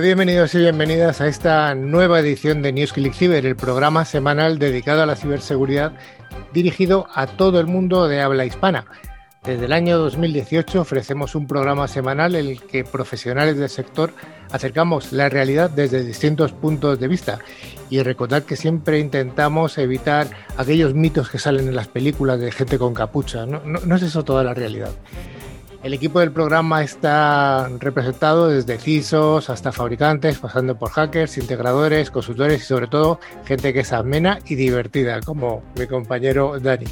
Bienvenidos y bienvenidas a esta nueva edición de NewsClick Cyber, el programa semanal dedicado a la ciberseguridad dirigido a todo el mundo de habla hispana. Desde el año 2018 ofrecemos un programa semanal en el que profesionales del sector acercamos la realidad desde distintos puntos de vista y recordar que siempre intentamos evitar aquellos mitos que salen en las películas de gente con capucha. No, no es eso toda la realidad. El equipo del programa está representado desde CISOs hasta fabricantes, pasando por hackers, integradores, consultores y sobre todo gente que es amena y divertida, como mi compañero Dani.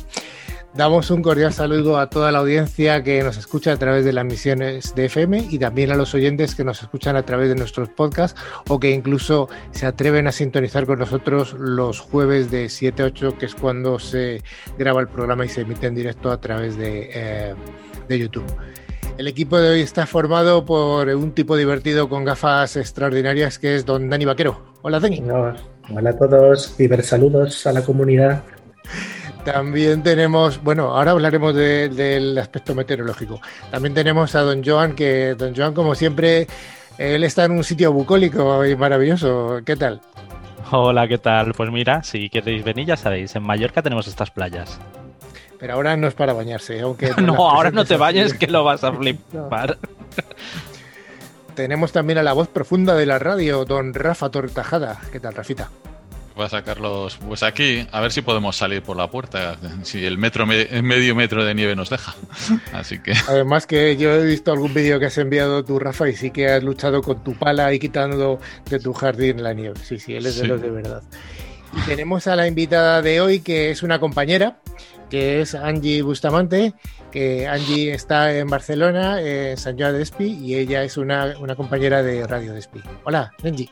Damos un cordial saludo a toda la audiencia que nos escucha a través de las misiones de FM y también a los oyentes que nos escuchan a través de nuestros podcasts o que incluso se atreven a sintonizar con nosotros los jueves de 7 a 8, que es cuando se graba el programa y se emite en directo a través de, eh, de YouTube. El equipo de hoy está formado por un tipo divertido con gafas extraordinarias que es don Dani Vaquero. Hola Dani. Hola a todos, ciber saludos a la comunidad. También tenemos, bueno, ahora hablaremos del aspecto meteorológico. También tenemos a don Joan, que don Joan, como siempre, él está en un sitio bucólico y maravilloso. ¿Qué tal? Hola, ¿qué tal? Pues mira, si queréis venir, ya sabéis, en Mallorca tenemos estas playas. Pero ahora no es para bañarse, aunque... no, ahora no te bañes que lo vas a flipar. Tenemos también a la voz profunda de la radio, don Rafa Tortajada. ¿Qué tal, Rafita? Voy a sacarlos pues aquí, a ver si podemos salir por la puerta, si el metro medio metro de nieve nos deja. Así que. Además que yo he visto algún vídeo que has enviado tú, Rafa, y sí que has luchado con tu pala y quitando de tu jardín la nieve. Sí, sí, él es de los de verdad. Y tenemos a la invitada de hoy, que es una compañera, que es Angie Bustamante, que Angie está en Barcelona, en San Joan de y ella es una, una compañera de Radio de Espí. Hola, Angie.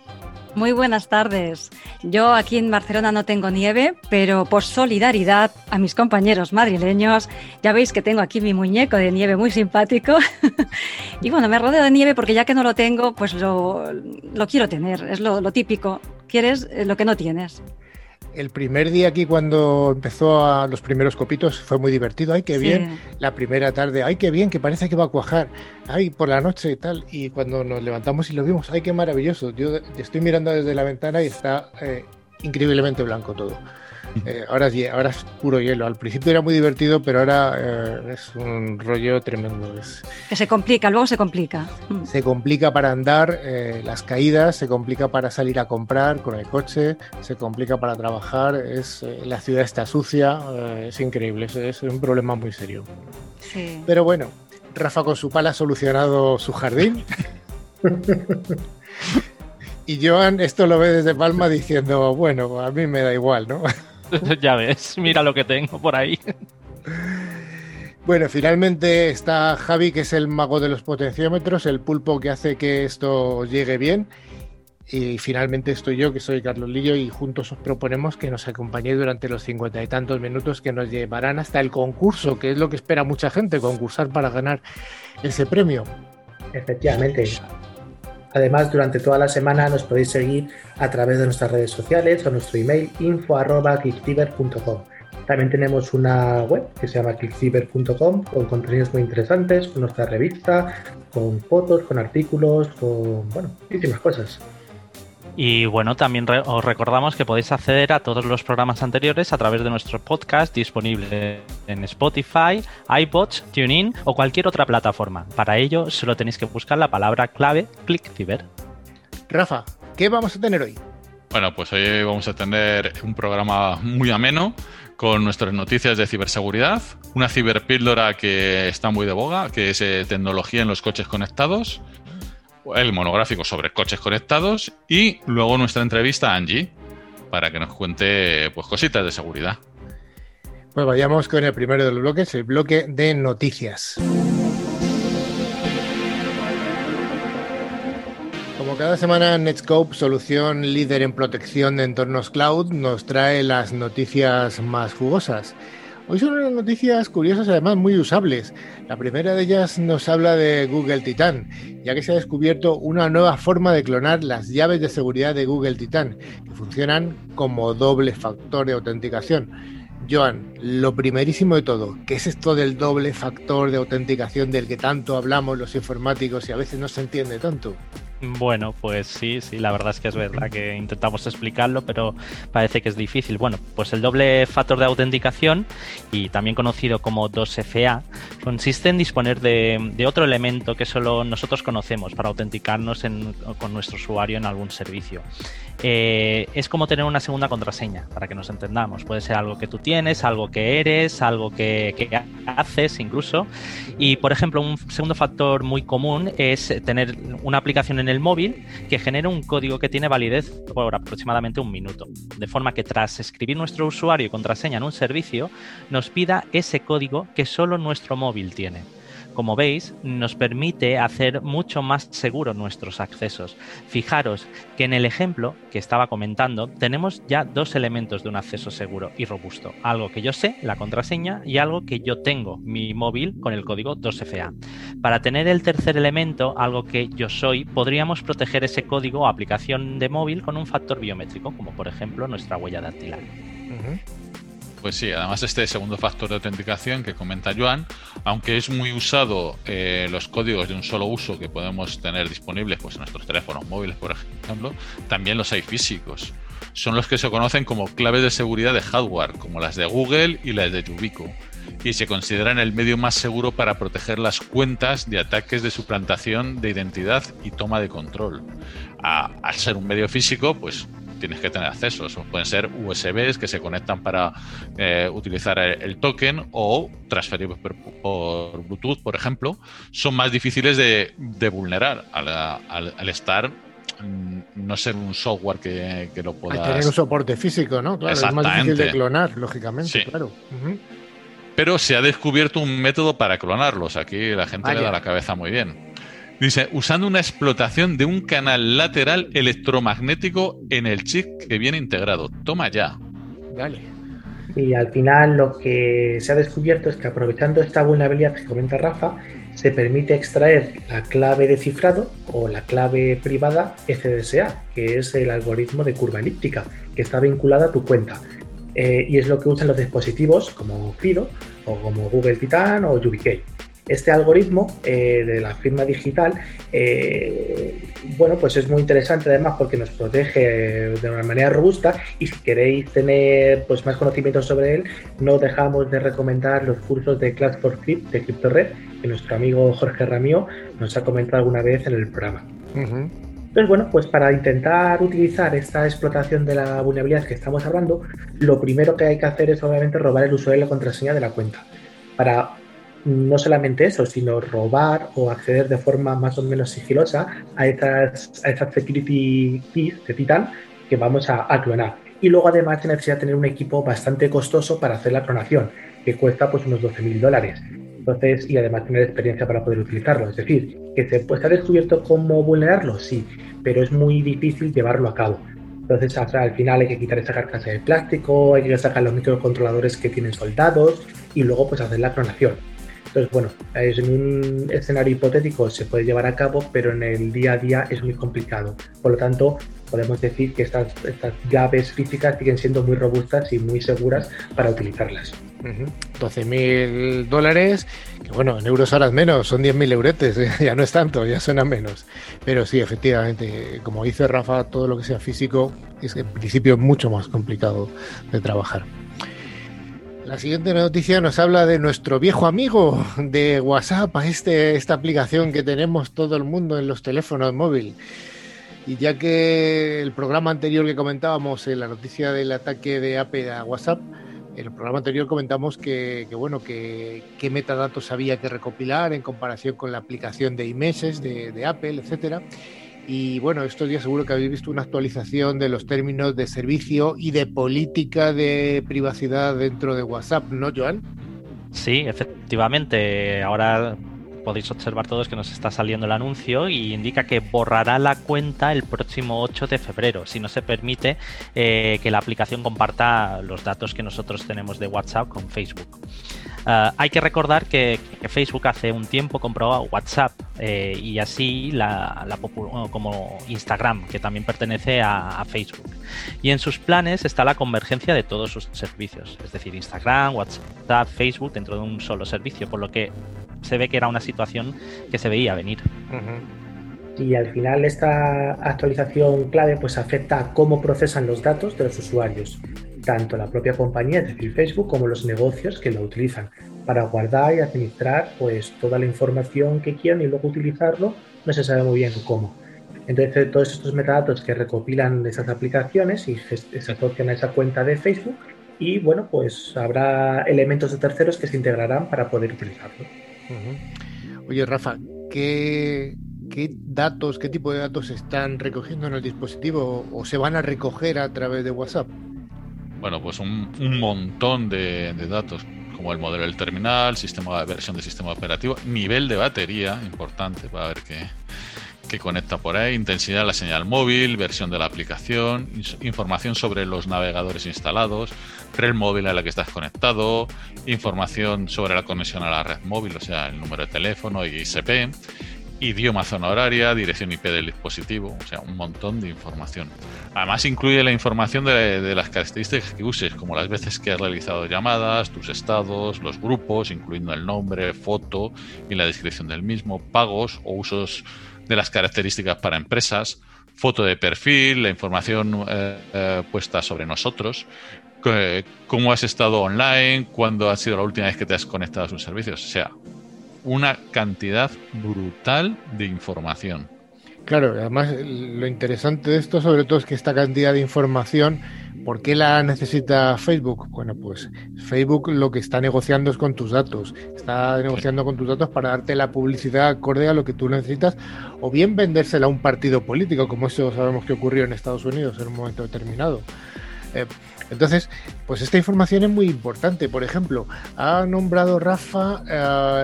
Muy buenas tardes. Yo aquí en Barcelona no tengo nieve, pero por solidaridad a mis compañeros madrileños, ya veis que tengo aquí mi muñeco de nieve muy simpático. y bueno, me rodeo de nieve porque ya que no lo tengo, pues lo, lo quiero tener. Es lo, lo típico. Quieres lo que no tienes el primer día aquí cuando empezó a los primeros copitos fue muy divertido. Ay, qué bien. La primera tarde, ay, qué bien, que parece que va a cuajar. Ay, por la noche y tal. Y cuando nos levantamos y lo vimos, ay, qué maravilloso. Yo estoy mirando desde la ventana y está eh, increíblemente blanco todo. Eh, ahora, es, ahora es puro hielo. Al principio era muy divertido, pero ahora eh, es un rollo tremendo. Que se complica, luego se complica. Mm. Se complica para andar, eh, las caídas, se complica para salir a comprar con el coche, se complica para trabajar. Es, la ciudad está sucia, es increíble, es, un problema muy serio. Pero bueno, Rafa con su pala ha solucionado su jardín. Y Joan esto lo ve desde Palma diciendo, bueno, a mí me da igual, ¿no? ya ves, mira lo que tengo por ahí. Bueno, finalmente está Javi, que es el mago de los potenciómetros, el pulpo que hace que esto llegue bien. Y finalmente estoy yo, que soy Carlos Lillo, y juntos os proponemos que nos acompañéis durante los cincuenta y tantos minutos que nos llevarán hasta el concurso, que es lo que espera mucha gente, concursar para ganar ese premio. Efectivamente. Además, durante toda la semana nos podéis seguir a través de nuestras redes sociales o nuestro email info.clickciber.com. También tenemos una web que se llama clickciber.com con contenidos muy interesantes, con nuestra revista, con fotos, con artículos, con bueno, muchísimas cosas. Y bueno, también os recordamos que podéis acceder a todos los programas anteriores a través de nuestro podcast disponible en Spotify, iPods, TuneIn o cualquier otra plataforma. Para ello, solo tenéis que buscar la palabra clave ClickCiber. Rafa, ¿qué vamos a tener hoy? Bueno, pues hoy vamos a tener un programa muy ameno con nuestras noticias de ciberseguridad, una ciberpíldora que está muy de boga, que es eh, tecnología en los coches conectados, el monográfico sobre coches conectados y luego nuestra entrevista a Angie para que nos cuente pues cositas de seguridad. Pues vayamos con el primero de los bloques, el bloque de noticias. Como cada semana, Netscope, solución líder en protección de entornos cloud, nos trae las noticias más jugosas. Hoy son unas noticias curiosas, además muy usables. La primera de ellas nos habla de Google Titan, ya que se ha descubierto una nueva forma de clonar las llaves de seguridad de Google Titan, que funcionan como doble factor de autenticación. Joan, lo primerísimo de todo, ¿qué es esto del doble factor de autenticación del que tanto hablamos los informáticos y a veces no se entiende tanto? Bueno, pues sí, sí, la verdad es que es verdad que intentamos explicarlo, pero parece que es difícil. Bueno, pues el doble factor de autenticación, y también conocido como 2FA, consiste en disponer de, otro elemento que solo nosotros conocemos para autenticarnos con nuestro usuario en algún servicio. Eh, es como tener una segunda contraseña, para que nos entendamos. Puede ser algo que tú tienes, algo que eres, algo que, que haces incluso. Y, por ejemplo, un segundo factor muy común es tener una aplicación en el móvil que genera un código que tiene validez por aproximadamente un minuto. De forma que tras escribir nuestro usuario y contraseña en un servicio, nos pida ese código que solo nuestro móvil tiene como veis, nos permite hacer mucho más seguros nuestros accesos. Fijaros que en el ejemplo que estaba comentando tenemos ya dos elementos de un acceso seguro y robusto. Algo que yo sé, la contraseña, y algo que yo tengo, mi móvil, con el código 2FA. Para tener el tercer elemento, algo que yo soy, podríamos proteger ese código o aplicación de móvil con un factor biométrico, como por ejemplo nuestra huella dactilar. Pues sí, además este segundo factor de autenticación que comenta Joan, aunque es muy usado eh, los códigos de un solo uso que podemos tener disponibles pues, en nuestros teléfonos móviles, por ejemplo, también los hay físicos. Son los que se conocen como claves de seguridad de hardware, como las de Google y las de Yubico, y se consideran el medio más seguro para proteger las cuentas de ataques de suplantación de identidad y toma de control. al ser un medio físico, pues tienes que tener acceso. pueden ser USBs que se conectan para eh, utilizar el, token o transferibles por, Bluetooth, por ejemplo, son más difíciles de, vulnerar al, estar mm, no ser un software que, lo pueda. tener un soporte físico, ¿no? Claro, es más difícil de clonar, lógicamente, claro. Pero se ha descubierto un método para clonarlos. Aquí la gente le da la cabeza muy bien. Dice, usando una explotación de un canal lateral electromagnético en el chip que viene integrado. Toma ya. Dale. Y al final lo que se ha descubierto es que aprovechando esta vulnerabilidad que comenta Rafa, se permite extraer la clave de cifrado o la clave privada FDSA, que es el algoritmo de curva elíptica, que está vinculada a tu cuenta. Eh, y es lo que usan los dispositivos como Fido o como Google Titan o YubiKey. Este algoritmo eh, de la firma digital, eh, bueno, pues es muy interesante además porque nos protege de una manera robusta y si queréis tener pues, más conocimientos sobre él, no dejamos de recomendar los cursos de Class for Crypt de CryptoRed que nuestro amigo Jorge Ramío nos ha comentado alguna vez en el programa. Entonces, bueno, pues para intentar utilizar esta explotación de la vulnerabilidad que estamos hablando, lo primero que hay que hacer es obviamente robar el usuario y la contraseña de la cuenta. Para no solamente eso, sino robar o acceder de forma más o menos sigilosa a estas, a security keys de Titan que vamos a, clonar. Y luego además se necesita tener un equipo bastante costoso para hacer la clonación, que cuesta pues unos 12.000 dólares. Entonces, y además tener experiencia para poder utilizarlo. Es decir, que se puede estar descubierto cómo vulnerarlo, sí, pero es muy difícil llevarlo a cabo. Entonces, al final hay que quitar esa carcasa de plástico, hay que sacar los microcontroladores que tienen soldados y luego pues hacer la clonación. Entonces, bueno, en un escenario hipotético se puede llevar a cabo, pero en el día a día es muy complicado. Por lo tanto, podemos decir que estas, estas llaves físicas siguen siendo muy robustas y muy seguras para utilizarlas. 12 mil dólares, que bueno, en euros ahora es menos, son 10 mil euretes, ya no es tanto, ya suena menos. Pero sí, efectivamente, como dice Rafa, todo lo que sea físico es en principio mucho más complicado de trabajar. La siguiente noticia nos habla de nuestro viejo amigo de WhatsApp, este, esta aplicación que tenemos todo el mundo en los teléfonos móviles. Y ya que el programa anterior que comentábamos, en la noticia del ataque de Apple a WhatsApp, en el programa anterior comentamos que, bueno, que qué metadatos había que recopilar en comparación con la aplicación de iMessage de, de Apple, etcétera. Y bueno, estos días seguro que habéis visto una actualización de los términos de servicio y de política de privacidad dentro de WhatsApp, ¿no, Joan? Sí, efectivamente. Ahora podéis observar todos que nos está saliendo el anuncio y indica que borrará la cuenta el próximo 8 de febrero si no se permite eh, que la aplicación comparta los datos que nosotros tenemos de WhatsApp con Facebook. Ah, hay que recordar que, Facebook hace un tiempo compró WhatsApp eh, y así la, como Instagram, que también pertenece a, Facebook. Y en sus planes está la convergencia de todos sus servicios, es decir, Instagram, WhatsApp, Facebook dentro de un solo servicio, por lo que se ve que era una situación que se veía venir. y al final esta actualización clave pues afecta a cómo procesan los datos de los usuarios, tanto la propia compañía, es decir, Facebook, como los negocios que lo utilizan para guardar y administrar pues toda la información que quieran y luego utilizarlo no se sabe muy bien cómo. Entonces todos estos metadatos que recopilan esas aplicaciones y se asocian a esa cuenta de Facebook y bueno pues habrá elementos de terceros que se integrarán para poder utilizarlo. Oye Rafa, ¿qué ¿qué datos, qué tipo de datos están recogiendo en el dispositivo o se van a recoger a través de WhatsApp? Bueno, pues un, montón de, datos, como el modelo del terminal, sistema de versión de sistema operativo, nivel de batería, importante para ver qué, que conecta por ahí, intensidad de la señal móvil, versión de la aplicación, información sobre los navegadores instalados, red móvil a la que estás conectado, información sobre la conexión a la red móvil, o sea, el número de teléfono y ISP, idioma, zona horaria, dirección IP del dispositivo, o sea, un montón de información. Además incluye la información de, las características que uses, como las veces que has realizado llamadas, tus estados, los grupos, incluyendo el nombre, foto y la descripción del mismo, pagos o usos de las características para empresas, foto de perfil, la información eh, eh, puesta sobre nosotros, cómo has estado online, cuándo ha sido la última vez que te has conectado a sus servicios. O sea, una cantidad brutal de información. Claro, además lo interesante de esto sobre todo es que esta cantidad de información, ¿por qué la necesita Facebook? Bueno, pues Facebook lo que está negociando es con tus datos, está negociando con tus datos para darte la publicidad acorde a lo que tú necesitas o bien vendérsela a un partido político, como eso sabemos que ocurrió en Estados Unidos en un momento determinado. Eh, entonces, pues esta información es muy importante. Por ejemplo, ha nombrado Rafa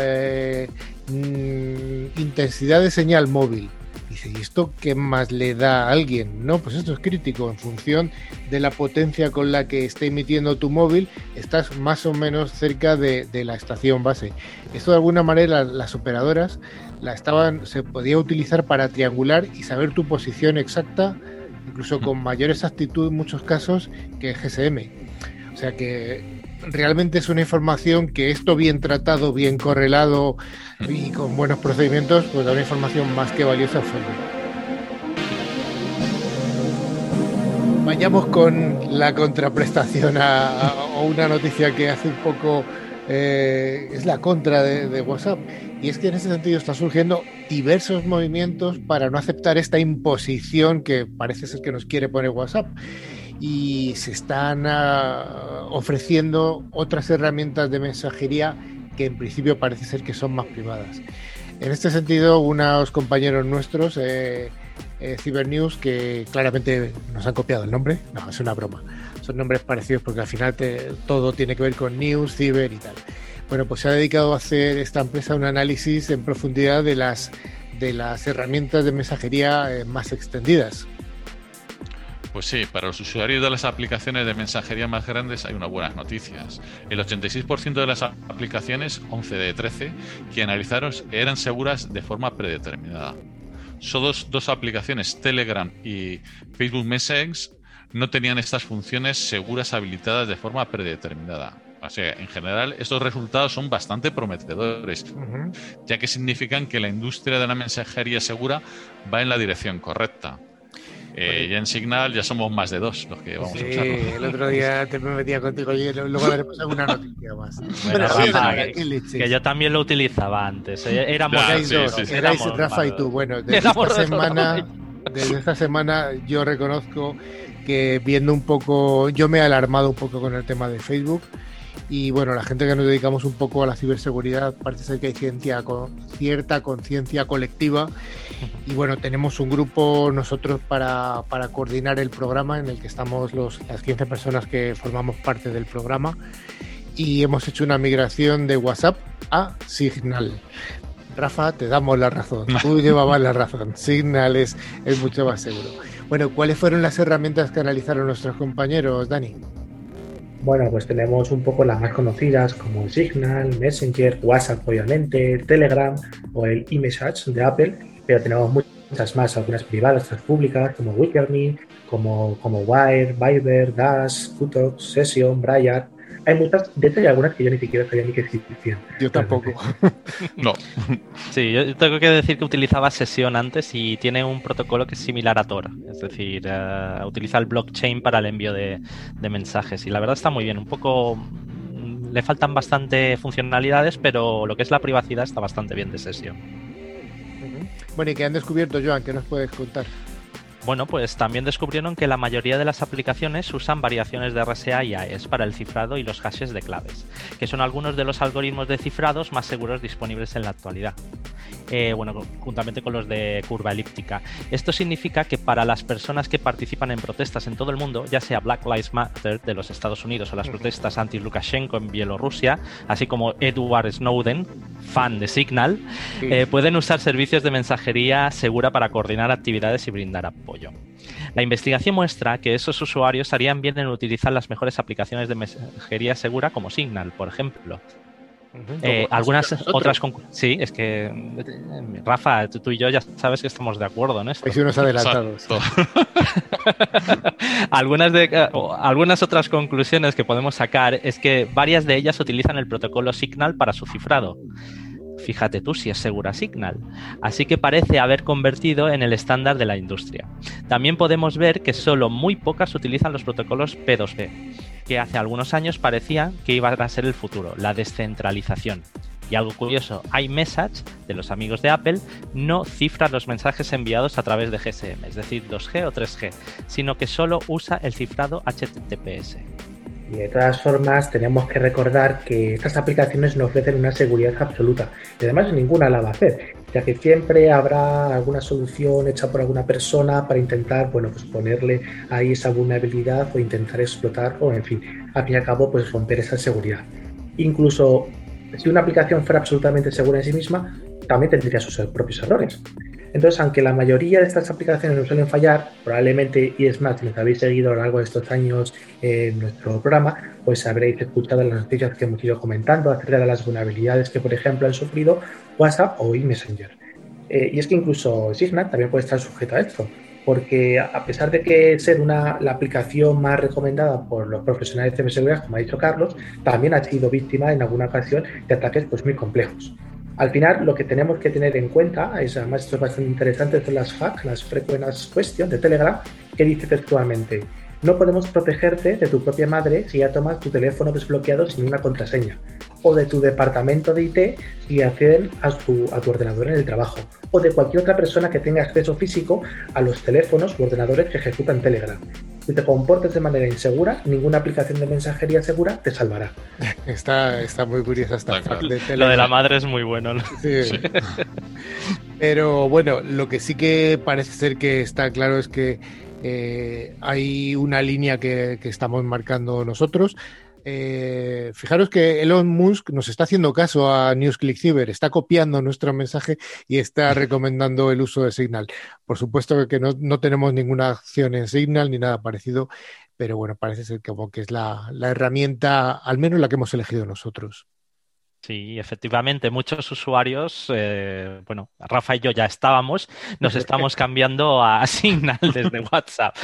eh, mm, intensidad de señal móvil. Dice, ¿y esto qué más le da a alguien? No, pues esto es crítico. En función de la potencia con la que esté emitiendo tu móvil, estás más o menos cerca de, la estación base. Esto de alguna manera las operadoras la estaban, se podía utilizar para triangular y saber tu posición exacta incluso con mayor exactitud en muchos casos que GSM. O sea que realmente es una información que esto bien tratado, bien correlado y con buenos procedimientos, pues da una información más que valiosa Vayamos con la contraprestación a, una noticia que hace un poco eh, es la contra de, WhatsApp. Y es que en ese sentido están surgiendo diversos movimientos para no aceptar esta imposición que parece ser que nos quiere poner WhatsApp. Y se están ah, ofreciendo otras herramientas de mensajería que en principio parece ser que son más privadas. En este sentido, unos compañeros nuestros, eh, eh, que claramente nos han copiado el nombre, no, es una broma son nombres parecidos porque al final todo tiene que ver con news, ciber y tal. Bueno, pues se ha dedicado a hacer esta empresa un análisis en profundidad de las, de las herramientas de mensajería eh, más extendidas. Pues sí, para los usuarios de las aplicaciones de mensajería más grandes hay unas buenas noticias. El 86% de las aplicaciones, 11 de 13, que analizaron eran seguras de forma predeterminada. Solo dos, aplicaciones, Telegram y Facebook Messages, no tenían estas funciones seguras habilitadas de forma predeterminada. O sea, en general, estos resultados son bastante prometedores, ya que significan que la industria de la mensajería segura va en la dirección correcta. Eh, ya en Signal ya somos más de dos los que vamos a usar. el otro día te me metía contigo y luego daremos alguna noticia más. que, yo también lo utilizaba antes. Eh, éramos dos. Erais Rafa y tú. Bueno, desde esta, semana, desde esta semana yo reconozco que viendo un poco, yo me he alarmado un poco con el tema de Facebook y bueno, la gente que nos dedicamos un poco a la ciberseguridad parece ser que hay ciencia, con, cierta conciencia colectiva y bueno, tenemos un grupo nosotros para, para, coordinar el programa en el que estamos los, las 15 personas que formamos parte del programa y hemos hecho una migración de WhatsApp a Signal. Rafa, te damos la razón. Tú llevabas la razón. Signal es, es mucho más seguro. Bueno, ¿cuáles fueron las herramientas que analizaron nuestros compañeros, Dani? Bueno, pues tenemos un poco las más conocidas como Signal, Messenger, WhatsApp obviamente, Telegram o el eMessage de Apple, pero tenemos muchas más, algunas privadas, otras públicas como Wickerme, como, como Wire, Viber, Dash, Qtox, Session, Briar. Hay muchas, de hecho hay algunas que yo ni siquiera sabía ni que existían. Yo tampoco. No. Sí, yo tengo que decir que utilizaba Sesión antes y tiene un protocolo que es similar a Tor. Es decir, eh, utiliza el blockchain para el envío de, de mensajes. Y la verdad está muy bien. Un poco le faltan bastante funcionalidades, pero lo que es la privacidad está bastante bien de Sesión. Bueno, ¿y qué han descubierto, Joan? ¿Qué nos puedes contar? Bueno, pues también descubrieron que la mayoría de las aplicaciones usan variaciones de RSA y AES para el cifrado y los hashes de claves, que son algunos de los algoritmos de cifrados más seguros disponibles en la actualidad. Eh, bueno, juntamente con los de curva elíptica. Esto significa que para las personas que participan en protestas en todo el mundo, ya sea Black Lives Matter de los Estados Unidos o las protestas anti-Lukashenko en Bielorrusia, así como Edward Snowden, fan de Signal, eh, pueden usar servicios de mensajería segura para coordinar actividades y brindar apoyo. La investigación muestra que esos usuarios harían bien en utilizar las mejores aplicaciones de mensajería segura como Signal, por ejemplo. Eh, algunas otras sí es que Rafa tú y yo ya sabes que estamos de acuerdo en esto. Hay unos adelantados. Algunas de eh, algunas otras conclusiones que podemos sacar es que varias de ellas utilizan el protocolo Signal para su cifrado. Fíjate tú si es segura Signal. Así que parece haber convertido en el estándar de la industria. También podemos ver que solo muy pocas utilizan los protocolos P2P que hace algunos años parecía que iba a ser el futuro, la descentralización. Y algo curioso, iMessage, de los amigos de Apple, no cifra los mensajes enviados a través de GSM, es decir, 2G o 3G, sino que solo usa el cifrado HTTPS. Y de todas formas, tenemos que recordar que estas aplicaciones no ofrecen una seguridad absoluta y además ninguna la va a hacer, ya que siempre habrá alguna solución hecha por alguna persona para intentar, bueno, pues ponerle ahí esa vulnerabilidad o intentar explotar o, en fin, al fin y al cabo, pues romper esa seguridad. Incluso si una aplicación fuera absolutamente segura en sí misma, también tendría sus propios errores. Entonces, aunque la mayoría de estas aplicaciones no suelen fallar, probablemente, y es más, si nos habéis seguido a lo largo de estos años en nuestro programa, pues habréis escuchado las noticias que hemos ido comentando acerca de las vulnerabilidades que, por ejemplo, han sufrido WhatsApp o eMessenger. Eh, y es que incluso Signal también puede estar sujeto a esto, porque a pesar de que ser una, la aplicación más recomendada por los profesionales de ciberseguridad, como ha dicho Carlos, también ha sido víctima en alguna ocasión de ataques pues, muy complejos. Al final, lo que tenemos que tener en cuenta, es, además esto es bastante interesante, son las hacks, las frecuencias question de Telegram, que dice textualmente, no podemos protegerte de tu propia madre si ya tomas tu teléfono desbloqueado sin una contraseña, o de tu departamento de IT si acceden a tu, a tu ordenador en el trabajo, o de cualquier otra persona que tenga acceso físico a los teléfonos u ordenadores que ejecutan Telegram. Si te comportes de manera insegura, ninguna aplicación de mensajería segura te salvará. Está, está muy curiosa esta de Lo de la madre es muy bueno. Sí. Pero bueno, lo que sí que parece ser que está claro es que eh, hay una línea que, estamos marcando nosotros. Eh, fijaros que Elon Musk nos está haciendo caso a NewsClickCyber, está copiando nuestro mensaje y está recomendando el uso de Signal. Por supuesto que no, tenemos ninguna acción en Signal ni nada parecido, pero bueno, parece ser como que es la herramienta, al menos la que hemos elegido nosotros. Sí, efectivamente, muchos usuarios, eh, bueno, Rafa y yo ya estábamos, nos estamos cambiando a Signal desde WhatsApp,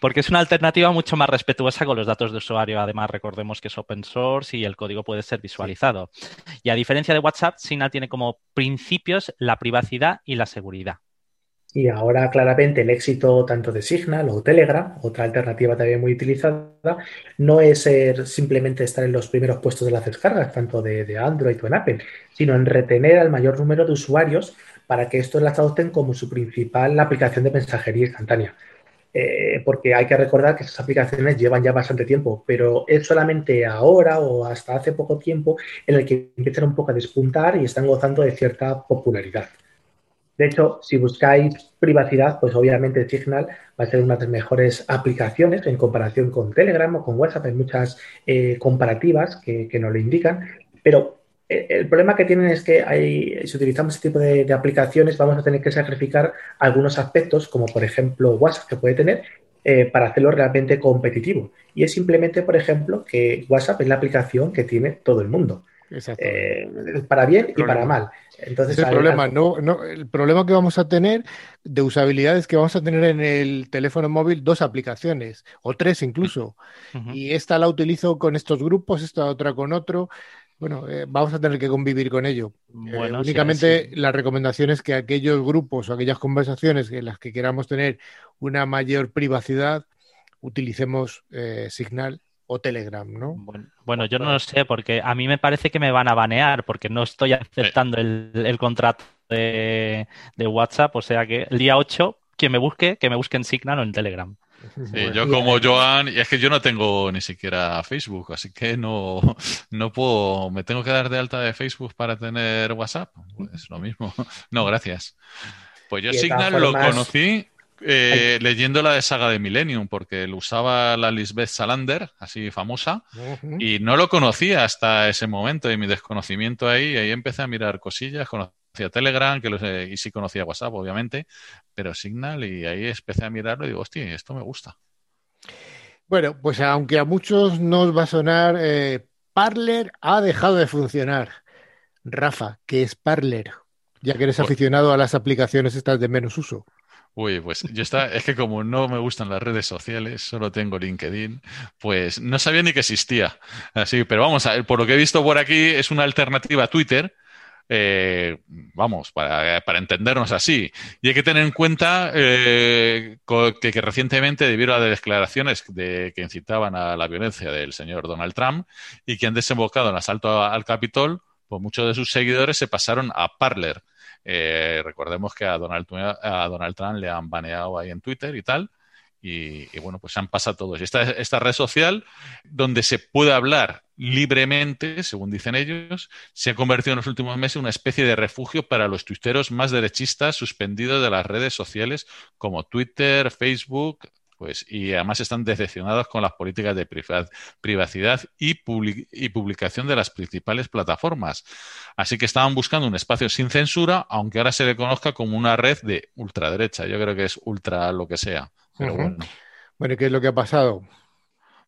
porque es una alternativa mucho más respetuosa con los datos de usuario. Además, recordemos que es open source y el código puede ser visualizado. Y a diferencia de WhatsApp, Signal tiene como principios la privacidad y la seguridad. Y ahora claramente el éxito tanto de Signal o Telegram, otra alternativa también muy utilizada, no es simplemente estar en los primeros puestos de las descargas, tanto de, Android o en Apple, sino en retener al mayor número de usuarios para que estos las adopten como su principal aplicación de mensajería instantánea. Eh, porque hay que recordar que esas aplicaciones llevan ya bastante tiempo, pero es solamente ahora o hasta hace poco tiempo en el que empiezan un poco a despuntar y están gozando de cierta popularidad. De hecho, si buscáis privacidad, pues obviamente Signal va a ser una de las mejores aplicaciones en comparación con Telegram o con WhatsApp. Hay muchas eh, comparativas que, nos lo indican, pero eh, el problema que tienen es que hay, si utilizamos este tipo de, aplicaciones vamos a tener que sacrificar algunos aspectos, como por ejemplo WhatsApp que puede tener, eh, para hacerlo realmente competitivo. Y es simplemente, por ejemplo, que WhatsApp es la aplicación que tiene todo el mundo. Eh, para bien y para mal. Entonces, el, problema, no, no, el problema que vamos a tener de usabilidad es que vamos a tener en el teléfono móvil dos aplicaciones, o tres incluso. Y esta la utilizo con estos grupos, esta otra con otro. Bueno, eh, vamos a tener que convivir con ello. Eh, únicamente la recomendación es que aquellos grupos o aquellas conversaciones en las que queramos tener una mayor privacidad, utilicemos Signal o Telegram, ¿no? Bueno, yo no lo sé, porque a mí me parece que me van a banear, porque no estoy aceptando el, contrato de, WhatsApp, o sea que el día 8, quien me busque, que me busque en Signal o en Telegram. yo como Joan, y es que yo no tengo ni siquiera Facebook, así que no, no puedo, me tengo que dar de alta de Facebook para tener WhatsApp. Pues lo mismo. No, gracias. Pues yo Signal lo conocí eh, leyendo la de Saga de Millennium, porque lo usaba la Lisbeth Salander, así famosa, y no lo conocía hasta ese momento, y mi desconocimiento ahí, ahí empecé a mirar cosillas, conocía Telegram, que lo sé, y sí conocía WhatsApp, obviamente, pero Signal, y ahí empecé a mirarlo y digo, hostia, esto me gusta. Bueno, pues aunque a muchos nos va a sonar, eh, Parler ha dejado de funcionar. Rafa, ¿qué es Parler? Ya que eres pues aficionado a las aplicaciones estas de menos uso. Uy, pues yo está, es que como no me gustan las redes sociales, solo tengo LinkedIn, pues no sabía ni que existía. Así, pero vamos a por lo que he visto por aquí, es una alternativa a Twitter. Eh, vamos, para, para, entendernos así. Y hay que tener en cuenta eh, que, recientemente, debido a las declaraciones de, que incitaban a la violencia del señor Donald Trump y que han desembocado en asalto al Capitol, pues muchos de sus seguidores se pasaron a Parler eh, recordemos que a Donald, a Donald Trump le han baneado ahí en Twitter y tal. Y, bueno, pues han pasado todos. Esta, esta red social, donde se puede hablar libremente, según dicen ellos, se ha convertido en los últimos meses en una especie de refugio para los tuiteros más derechistas suspendidos de las redes sociales como Twitter, Facebook, pues, y además están decepcionados con las políticas de privacidad y, y, publicación de las principales plataformas. Así que estaban buscando un espacio sin censura, aunque ahora se le conozca como una red de ultraderecha. Yo creo que es ultra lo que sea. bueno. bueno, ¿qué es lo que ha pasado?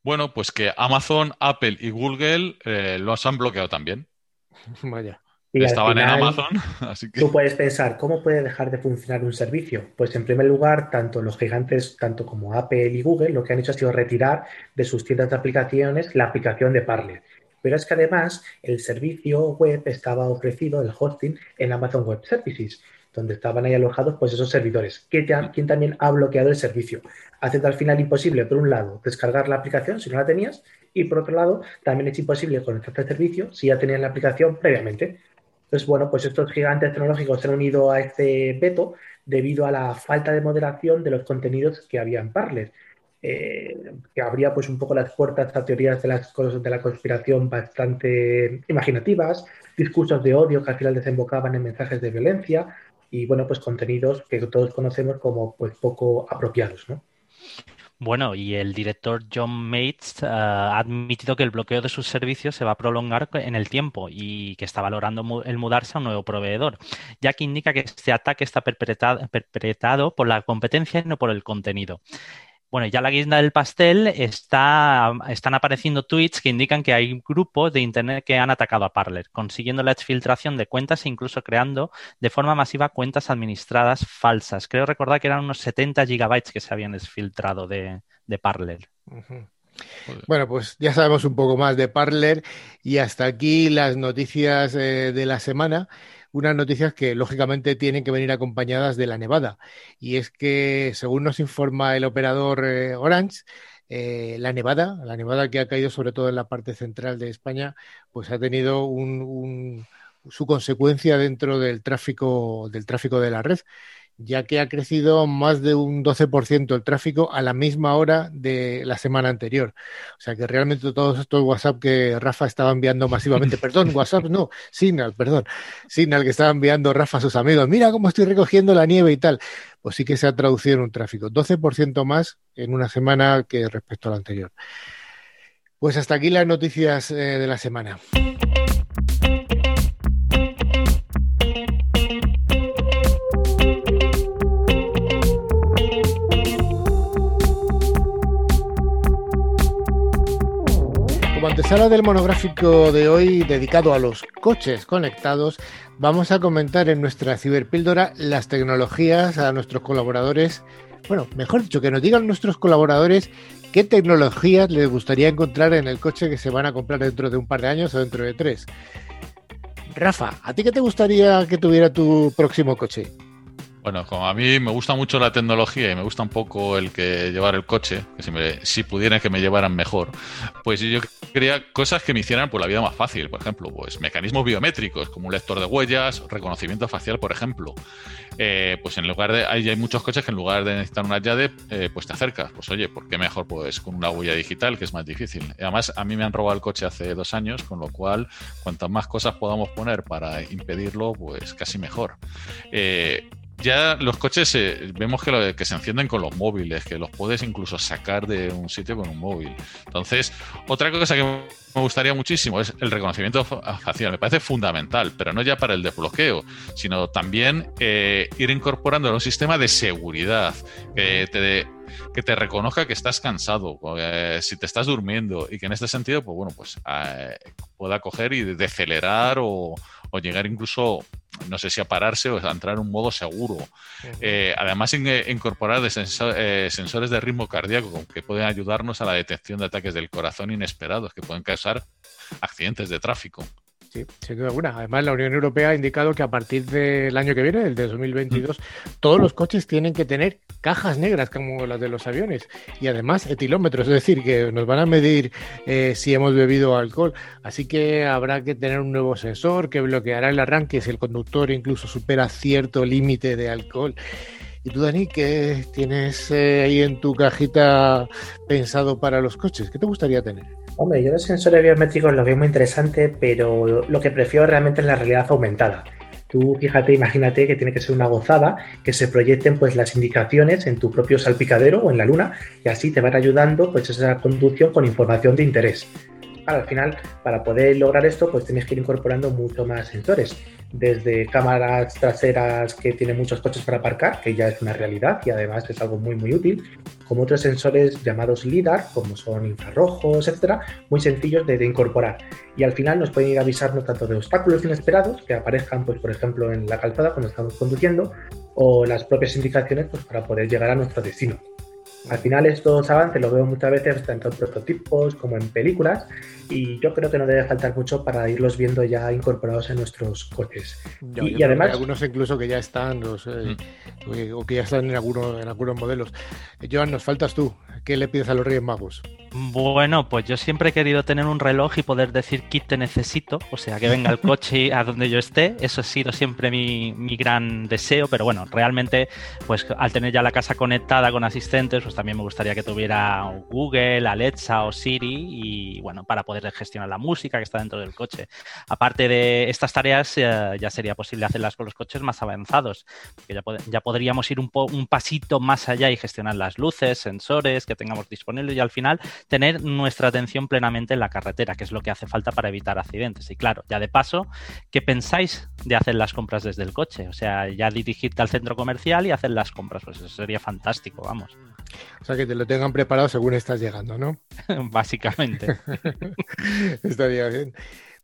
Bueno, pues que Amazon, Apple y Google eh, los han bloqueado también. Vaya. Estaban en Amazon, así que... Tú puedes pensar, ¿cómo puede dejar de funcionar un servicio? Pues en primer lugar, tanto los gigantes, tanto como Apple y Google, lo que han hecho ha sido retirar de sus tiendas de aplicaciones la aplicación de Parler. Pero es que además el servicio web estaba ofrecido, el hosting, en Amazon Web Services, donde estaban ahí alojados pues esos servidores, que quien también ha bloqueado el servicio, haciendo al final imposible, por un lado, descargar la aplicación si no la tenías, y por otro lado, también es imposible conectarte al servicio si ya tenías la aplicación previamente. Entonces, bueno, pues estos gigantes tecnológicos se han unido a este veto debido a la falta de moderación de los contenidos que había en Parler. Eh, que abría pues un poco las puertas a teorías de las de la conspiración bastante imaginativas, discursos de odio que al final desembocaban en mensajes de violencia y bueno pues contenidos que todos conocemos como pues poco apropiados, ¿no? Bueno, y el director John Mates eh, ha admitido que el bloqueo de sus servicios se va a prolongar en el tiempo y que está valorando el mudarse a un nuevo proveedor, ya que indica que este ataque está perpetrado por la competencia y no por el contenido. Bueno, ya la guinda del pastel está, están apareciendo tweets que indican que hay grupos de Internet que han atacado a Parler, consiguiendo la exfiltración de cuentas e incluso creando de forma masiva cuentas administradas falsas. Creo recordar que eran unos 70 gigabytes que se habían exfiltrado de, Parler. Bueno, pues ya sabemos un poco más de Parler y hasta aquí las noticias eh, de la semana unas noticias que lógicamente tienen que venir acompañadas de la nevada. Y es que, según nos informa el operador eh, Orange, eh, la nevada, la nevada que ha caído sobre todo en la parte central de España, pues ha tenido su consecuencia dentro del tráfico, del tráfico de la red ya que ha crecido más de un 12% el tráfico a la misma hora de la semana anterior. O sea que realmente todos estos WhatsApp que Rafa estaba enviando masivamente, perdón, WhatsApp no, Signal, perdón, Signal que estaba enviando Rafa a sus amigos, mira cómo estoy recogiendo la nieve y tal, pues sí que se ha traducido en un tráfico, 12% más en una semana que respecto a la anterior. Pues hasta aquí las noticias eh, de la semana. Antesala del monográfico de hoy dedicado a los coches conectados, vamos a comentar en nuestra ciberpíldora las tecnologías a nuestros colaboradores. Bueno, mejor dicho, que nos digan nuestros colaboradores qué tecnologías les gustaría encontrar en el coche que se van a comprar dentro de un par de años o dentro de tres. Rafa, ¿a ti qué te gustaría que tuviera tu próximo coche? Bueno, como a mí me gusta mucho la tecnología y me gusta un poco el que llevar el coche, que si, me, si pudieran que me llevaran mejor, pues yo quería cosas que me hicieran pues, la vida más fácil. Por ejemplo, pues mecanismos biométricos, como un lector de huellas, reconocimiento facial, por ejemplo. Eh, pues en lugar de. Hay, muchos coches que en lugar de necesitar una llave, eh, pues te acercas. Pues oye, ¿por qué mejor pues con una huella digital, que es más difícil? además, a mí me han robado el coche hace dos años, con lo cual, cuantas más cosas podamos poner para impedirlo, pues casi mejor. Eh, ya los coches eh, vemos que, lo, que se encienden con los móviles, que los puedes incluso sacar de un sitio con un móvil. Entonces, otra cosa que me gustaría muchísimo es el reconocimiento facial. Me parece fundamental, pero no ya para el desbloqueo, sino también eh, ir incorporando un sistema de seguridad que te, que te reconozca que estás cansado, eh, si te estás durmiendo y que en este sentido, pues bueno, pues eh, pueda coger y decelerar o, o llegar incluso no sé si a pararse o a entrar en un modo seguro. Eh, además, incorporar de eh, sensores de ritmo cardíaco que pueden ayudarnos a la detección de ataques del corazón inesperados que pueden causar accidentes de tráfico. Sí, sin duda alguna. Además, la Unión Europea ha indicado que a partir del año que viene, el de 2022, todos los coches tienen que tener cajas negras como las de los aviones y además etilómetros, es decir, que nos van a medir eh, si hemos bebido alcohol. Así que habrá que tener un nuevo sensor que bloqueará el arranque si el conductor incluso supera cierto límite de alcohol. ¿Y tú, Dani, qué tienes eh, ahí en tu cajita pensado para los coches? ¿Qué te gustaría tener? Hombre, yo los sensores biométricos los veo muy interesante, pero lo que prefiero realmente es la realidad aumentada. Tú fíjate, imagínate que tiene que ser una gozada que se proyecten pues las indicaciones en tu propio salpicadero o en la luna y así te van ayudando pues esa conducción con información de interés. al final, para poder lograr esto, pues tienes que ir incorporando mucho más sensores desde cámaras traseras que tienen muchos coches para aparcar, que ya es una realidad y además es algo muy muy útil, como otros sensores llamados LIDAR, como son infrarrojos, etcétera, muy sencillos de, incorporar. Y al final nos pueden ir avisarnos tanto de obstáculos inesperados que aparezcan, pues, por ejemplo, en la calzada cuando estamos conduciendo, o las propias indicaciones pues, para poder llegar a nuestro destino. Al final estos avances los veo muchas veces tanto en prototipos como en películas y yo creo que no debe faltar mucho para irlos viendo ya incorporados en nuestros coches. y, además algunos incluso que ya están mm. o que ya están en algunos en algunos modelos. Joan, nos faltas tú. ¿Qué le pides a los Reyes Magos? Bueno, pues yo siempre he querido tener un reloj y poder decir kit te necesito, o sea, que venga el coche a donde yo esté. Eso ha sido siempre mi, mi, gran deseo, pero bueno, realmente, pues al tener ya la casa conectada con asistentes, pues también me gustaría que tuviera Google, Alexa o Siri y bueno, para poder gestionar la música que está dentro del coche. Aparte de estas tareas, eh, ya sería posible hacerlas con los coches más avanzados, que ya, ya podríamos ir un, un pasito más allá y gestionar las luces, sensores que tengamos disponibles y al final tener nuestra atención plenamente en la carretera, que es lo que hace falta para evitar accidentes. Y claro, ya de paso, ¿qué pensáis de hacer las compras desde el coche? O sea, ya dirigirte al centro comercial y hacer las compras, pues eso sería fantástico, vamos. O sea, que te lo tengan preparado según estás llegando, ¿no? Básicamente. Estaría bien.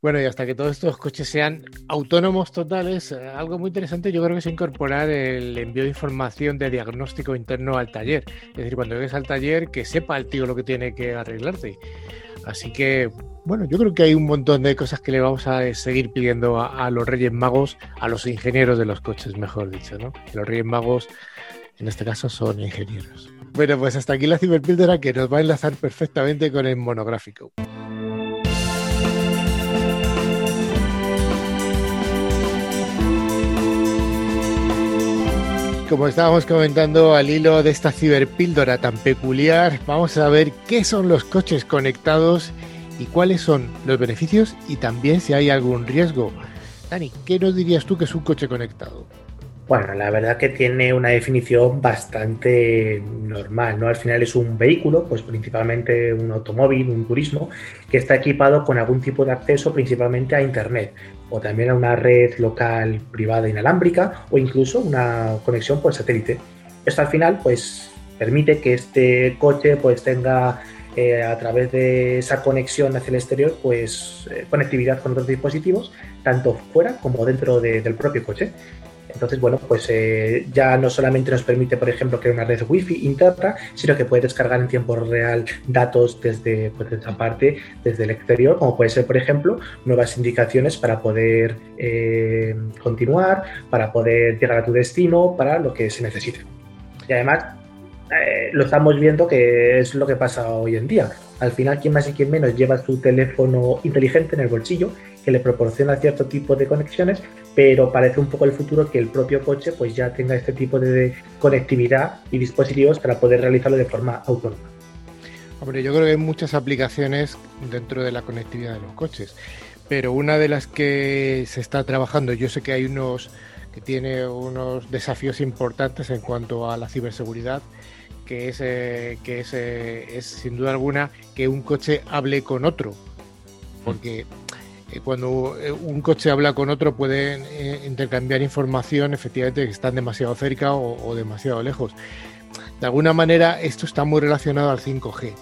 Bueno, y hasta que todos estos coches sean autónomos totales, eh, algo muy interesante yo creo que es incorporar el envío de información de diagnóstico interno al taller. Es decir, cuando llegues al taller, que sepa el tío lo que tiene que arreglarte. Así que, bueno, yo creo que hay un montón de cosas que le vamos a seguir pidiendo a, a los Reyes Magos, a los ingenieros de los coches, mejor dicho, ¿no? Los Reyes Magos, en este caso, son ingenieros. Bueno, pues hasta aquí la ciberpíldora que nos va a enlazar perfectamente con el monográfico. como estábamos comentando al hilo de esta ciberpíldora tan peculiar, vamos a ver qué son los coches conectados y cuáles son los beneficios y también si hay algún riesgo. Dani, ¿qué nos dirías tú que es un coche conectado? Bueno, la verdad que tiene una definición bastante normal, ¿no? Al final es un vehículo, pues principalmente un automóvil, un turismo, que está equipado con algún tipo de acceso principalmente a Internet o también a una red local privada inalámbrica o incluso una conexión por satélite. Esto al final pues permite que este coche pues tenga eh, a través de esa conexión hacia el exterior, pues eh, conectividad con otros dispositivos, tanto fuera como dentro del propio coche. Entonces, bueno, pues eh, ya no solamente nos permite, por ejemplo, crear una red wifi interna, sino que puede descargar en tiempo real datos desde, pues, esa parte, desde el exterior, como puede ser, por ejemplo, nuevas indicaciones para poder continuar, para poder llegar a tu destino, para lo que se necesite. Y además, eh, lo estamos viendo que es lo que pasa hoy en día. Al final, quien más y quien menos lleva su teléfono inteligente en el bolsillo, que le proporciona cierto tipo de conexiones, pero parece un poco el futuro que el propio coche pues ya tenga este tipo de conectividad y dispositivos para poder realizarlo de forma autónoma. Hombre, yo creo que hay muchas aplicaciones dentro de la conectividad de los coches, pero una de las que se está trabajando, yo sé que hay unos que tiene unos desafíos importantes en cuanto a la ciberseguridad, que es, eh, que es, eh, es, sin duda alguna que un coche hable con otro. Porque cuando un coche habla con otro pueden intercambiar información efectivamente que están demasiado cerca o, demasiado lejos. De alguna manera esto está muy relacionado al 5G.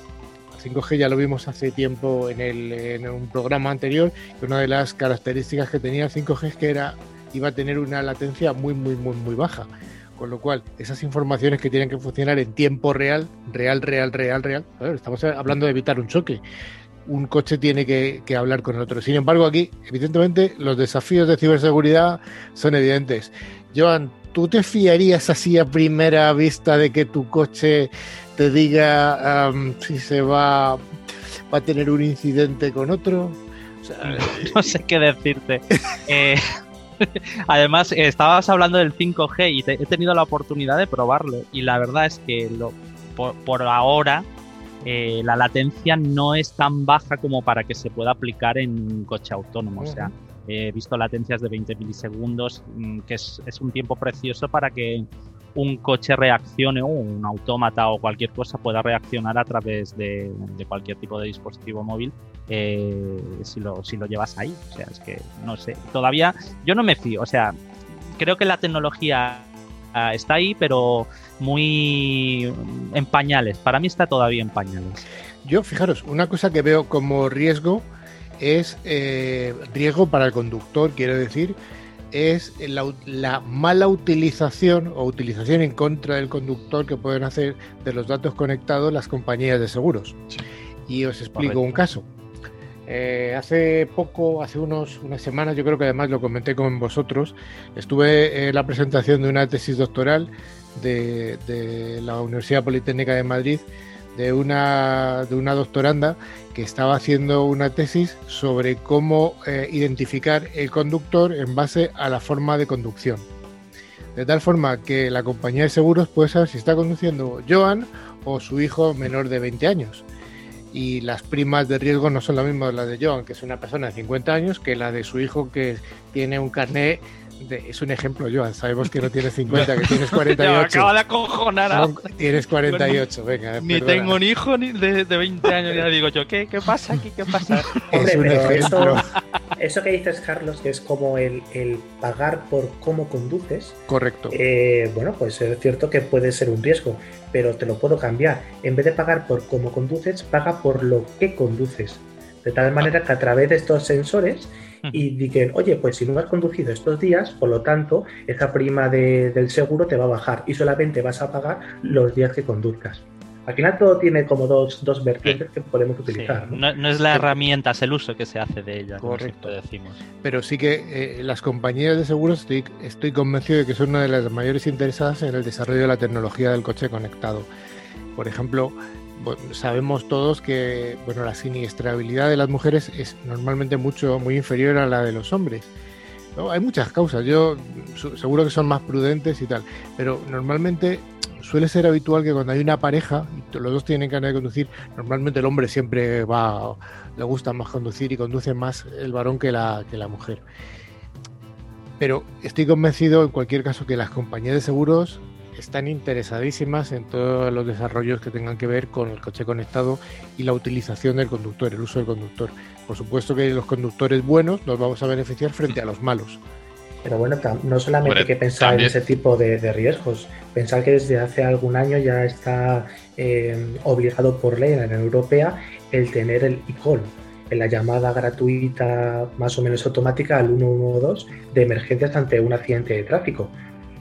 El 5G ya lo vimos hace tiempo en, el, en un programa anterior, que una de las características que tenía el 5G es que era, iba a tener una latencia muy, muy, muy, muy baja. Con lo cual, esas informaciones que tienen que funcionar en tiempo real, real, real, real, real, estamos hablando de evitar un choque. Un coche tiene que, hablar con el otro. Sin embargo, aquí, evidentemente, los desafíos de ciberseguridad son evidentes. Joan, ¿tú te fiarías así a primera vista de que tu coche te diga si se va, va a tener un incidente con otro? no sé qué decirte. eh, Además, estabas hablando del 5G y he tenido la oportunidad de probarlo. Y la verdad es que lo, por, ahora eh, la latencia no es tan baja como para que se pueda aplicar en un coche autónomo. O sea, he visto latencias de 20 milisegundos, mm, que es, es un tiempo precioso para que un coche reaccione o un autómata o cualquier cosa pueda reaccionar a través de, cualquier tipo de dispositivo móvil eh, si, lo, si lo llevas ahí. O sea, es que no sé. Todavía yo no me fío. O sea, creo que la tecnología ah, está ahí, pero muy en pañales. Para mí está todavía en pañales. Yo, fijaros, una cosa que veo como riesgo es eh, riesgo para el conductor, quiero decir, es la, mala utilización o utilización en contra del conductor que pueden hacer de los datos conectados las compañías de seguros. Y os explico un caso. Eh, hace poco, hace unos, unas semanas, yo creo que además lo comenté con vosotros, estuve en la presentación de una tesis doctoral de, la Universidad Politécnica de Madrid de una, de una doctoranda que estaba haciendo una tesis sobre cómo eh, identificar el conductor en base a la forma de conducción. De tal forma que la compañía de seguros puede saber si está conduciendo Joan o su hijo menor de 20 años. Y las primas de riesgo no son las mismas las de Joan, que es una persona de 50 años, que la de su hijo que tiene un carnet es un ejemplo, Joan. Sabemos que no tienes 50, que tienes 48. Me acaba de acojonar. tienes 48, venga. Ni tengo un hijo ni de, 20 años. Ya digo yo, ¿qué, qué pasa aquí? ¿Qué pasa? es un ejemplo. Eso, que dices, Carlos, que es como el, el pagar por cómo conduces. Correcto. Eh, bueno, pues es cierto que puede ser un riesgo, pero te lo puedo cambiar. En vez de pagar por cómo conduces, paga por lo que conduces. De tal manera que a través de estos sensores y digan, oye, pues si no has conducido estos días, por lo tanto, esa prima del seguro te va a bajar y solamente vas a pagar los días que conduzcas. Al final todo tiene como dos, dos vertientes que podemos utilizar. ¿no? es la herramienta, es el uso que se hace de ella. Correcto. decimos. Pero sí que eh, las compañías de seguros estoy, estoy convencido de que son una de las mayores interesadas en el desarrollo de la tecnología del coche conectado. Por ejemplo, sabemos todos que bueno, la siniestrabilidad de las mujeres es normalmente mucho muy inferior a la de los hombres. Hay muchas causas, yo seguro que son más prudentes y tal, pero normalmente suele ser habitual que cuando hay una pareja y los dos tienen ganas de conducir, normalmente el hombre siempre va, le gusta más conducir y conduce más el varón que la, que la mujer. Pero estoy convencido en cualquier caso que las compañías de seguros están interesadísimas en todos los desarrollos que tengan que ver con el coche conectado y la utilización del conductor, el uso del conductor. Por supuesto que los conductores buenos nos vamos a beneficiar frente a los malos. Pero bueno, no solamente hay que pensar en ese tipo de, riesgos, pensar que desde hace algún año ya está eh, obligado por ley en la Unión Europea el tener el e-call, en la llamada gratuita más o menos automática al 112 de emergencias ante un accidente de tráfico.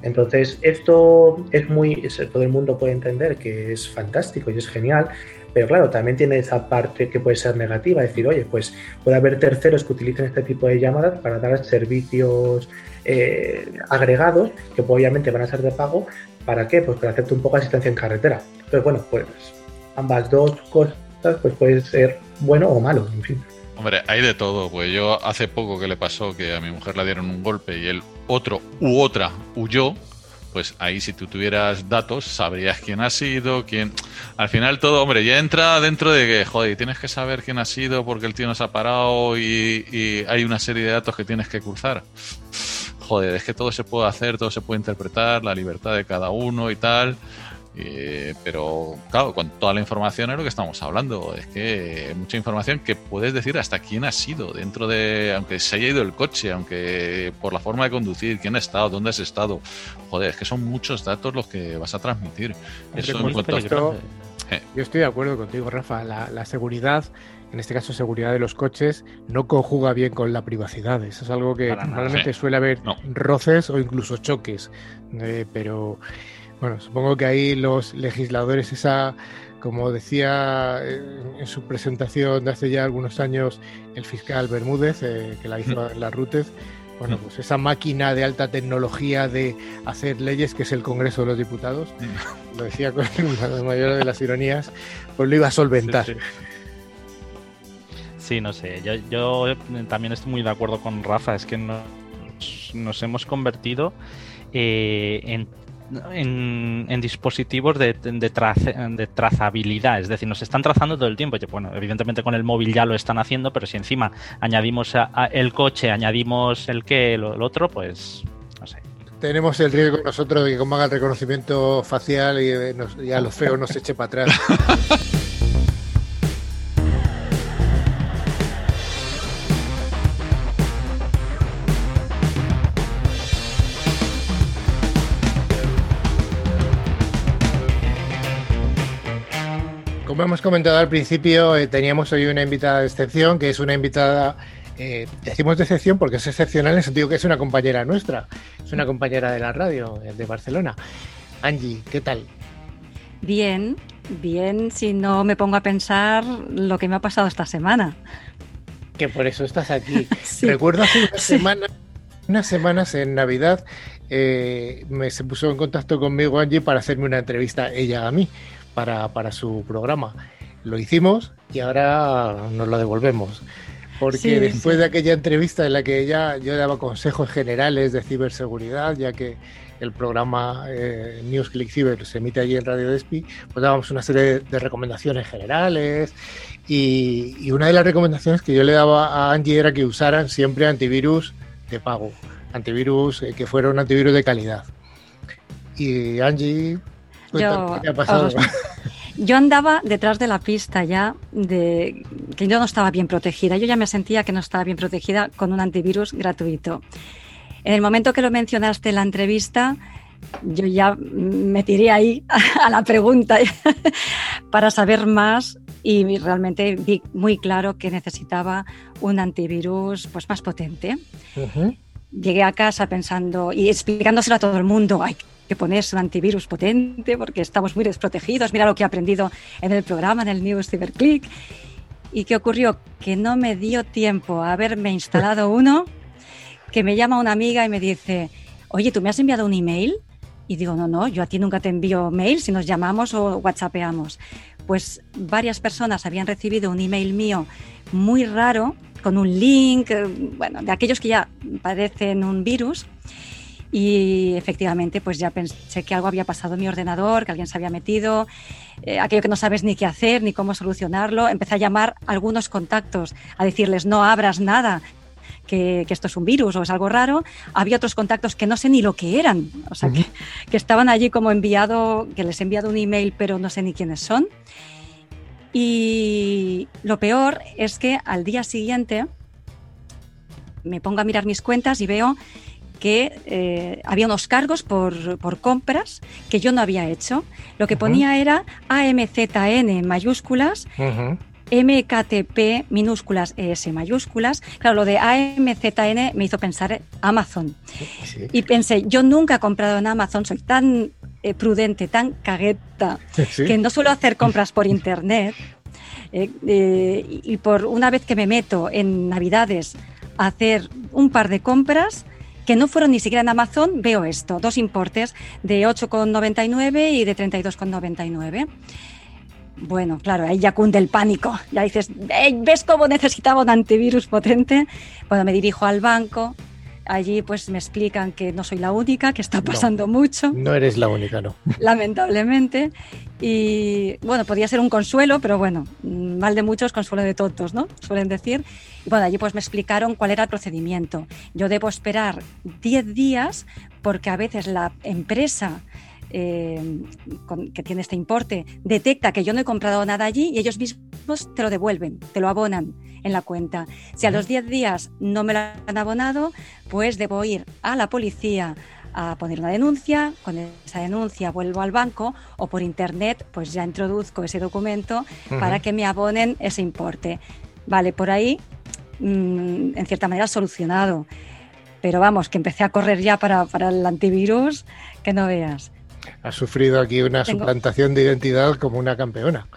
Entonces, esto es muy, todo el mundo puede entender que es fantástico y es genial, pero claro, también tiene esa parte que puede ser negativa, decir, oye, pues puede haber terceros que utilicen este tipo de llamadas para dar servicios eh, agregados que obviamente van a ser de pago. ¿Para qué? Pues para hacerte un poco de asistencia en carretera. Entonces, bueno, pues ambas dos cosas pues puede ser bueno o malo, en fin. Hombre, hay de todo, pues yo hace poco que le pasó que a mi mujer le dieron un golpe y el otro u otra huyó, pues ahí si tú tuvieras datos sabrías quién ha sido, quién... Al final todo, hombre, ya entra dentro de que, joder, tienes que saber quién ha sido porque el tío nos ha parado y, y hay una serie de datos que tienes que cruzar. Joder, es que todo se puede hacer, todo se puede interpretar, la libertad de cada uno y tal. Eh, pero claro, con toda la información es lo que estamos hablando. Es que mucha información que puedes decir hasta quién ha sido dentro de, aunque se haya ido el coche, aunque por la forma de conducir, quién ha estado, dónde has estado. Joder, es que son muchos datos los que vas a transmitir. Eso en eh. Yo estoy de acuerdo contigo, Rafa. La, seguridad, en este caso seguridad de los coches, no conjuga bien con la privacidad. Eso es algo que normalmente suele haber roces o incluso choques. Eh, pero bueno, supongo que ahí los legisladores, esa, como decía en su presentación de hace ya algunos años el fiscal Bermúdez, eh, que la hizo en las RUTES, bueno, pues esa máquina de alta tecnología de hacer leyes, que es el Congreso de los Diputados, lo decía con la mayor de las ironías, pues lo iba a solventar. Sí, no sé, yo, yo, también estoy muy de acuerdo con Rafa, es que nos, nos hemos convertido eh, en en, dispositivos de, de, trazabilidad, es decir, nos están trazando todo el tiempo. Bueno, evidentemente con el móvil ya lo están haciendo, pero si encima añadimos el coche, añadimos el que, el otro, pues no sé. Tenemos el riesgo nosotros de que como haga el reconocimiento facial y, eh, y a los feos nos eche para atrás. como hemos comentado al principio, eh, teníamos hoy una invitada de excepción, que es una invitada, eh, decimos de excepción porque es excepcional en el sentido que es una compañera nuestra, es una compañera de la radio eh, de Barcelona. Angie, ¿qué tal? Bien, bien, si no me pongo a pensar lo que me ha pasado esta semana. Que por eso estás aquí. Recuerdo hace unas, semanas, unas semanas en Navidad, me se puso en contacto conmigo Angie para hacerme una entrevista ella a mí para, su programa. Lo hicimos y ahora nos lo devolvemos. Porque después de aquella entrevista en la que ella, yo daba consejos generales de ciberseguridad, ya que el programa eh, News Click Cyber se emite allí en Radio Despi, pues dábamos una serie de, recomendaciones generales y, una de las recomendaciones que yo le daba a Angie era que usaran siempre antivirus de pago, antivirus eh, que fuera un antivirus de calidad. Y Angie yo, andaba detrás de la pista ya de que yo no estaba bien protegida. Yo ya me sentía que no estaba bien protegida con un antivirus gratuito. En el momento que lo mencionaste en la entrevista, yo ya me tiré ahí a la pregunta para saber más y realmente vi muy claro que necesitaba un antivirus pues más potente. Llegué a casa pensando y explicándoselo a todo el mundo, ay, que ponerse un antivirus potente porque estamos muy desprotegidos. Mira lo que he aprendido en el programa, en el News CyberClick. ¿Y qué ocurrió? Que no me dio tiempo a haberme instalado uno, que me llama una amiga y me dice, oye, ¿tú me has enviado un email? Y digo, no, no, yo a ti nunca te envío mail si nos llamamos o whatsappeamos. Pues varias personas habían recibido un email mío muy raro, con un link, eh, bueno, de aquellos que ya padecen un virus y efectivamente pues ya pensé que algo había pasado en mi ordenador, que alguien se había metido, eh, aquello que no sabes ni qué hacer ni cómo solucionarlo. Empecé a llamar a algunos contactos, a decirles no abras nada, que, esto es un virus o es algo raro. Había otros contactos que no sé ni lo que eran, o sea, que, que, estaban allí como enviado, que les he enviado un email pero no sé ni quiénes son. Y lo peor es que al día siguiente me pongo a mirar mis cuentas y veo que eh, había unos cargos por, por, compras que yo no había hecho. Lo que ponía era AMZN mayúsculas. MKTP minúsculas ES mayúsculas. Claro, lo de AMZN me hizo pensar Amazon. Y pensé, yo nunca he comprado en Amazon, soy tan eh, prudente, tan cagueta, que no suelo hacer compras por internet. Eh, eh, y por una vez que me meto en Navidades a hacer un par de compras, que no fueron ni siquiera en Amazon, veo esto, dos importes de 8,99 y de 32,99. Bueno, claro, ahí ya cunde el pánico. Ya dices, ¿ves cómo necesitaba un antivirus potente? Bueno, me dirijo al banco. Allí pues me explican que no soy la única, que está pasando mucho. No eres la única, no. Lamentablemente. Y bueno, podía ser un consuelo, pero bueno, mal de muchos, consuelo de tontos, ¿no? Suelen decir. Y bueno, allí pues me explicaron cuál era el procedimiento. Yo debo esperar 10 días porque a veces la empresa eh, que tiene este importe detecta que yo no he comprado nada allí y ellos mismos te lo devuelven, te lo abonan en la cuenta. Si a los 10 días no me lo han abonado, pues debo ir a la policía a poner una denuncia, con esa denuncia vuelvo al banco o por internet pues ya introduzco ese documento para que me abonen ese importe. Vale, por ahí mm, en cierta manera solucionado. Pero vamos, que empecé a correr ya para, para el antivirus, que no veas. Ha sufrido aquí una suplantación de identidad como una campeona.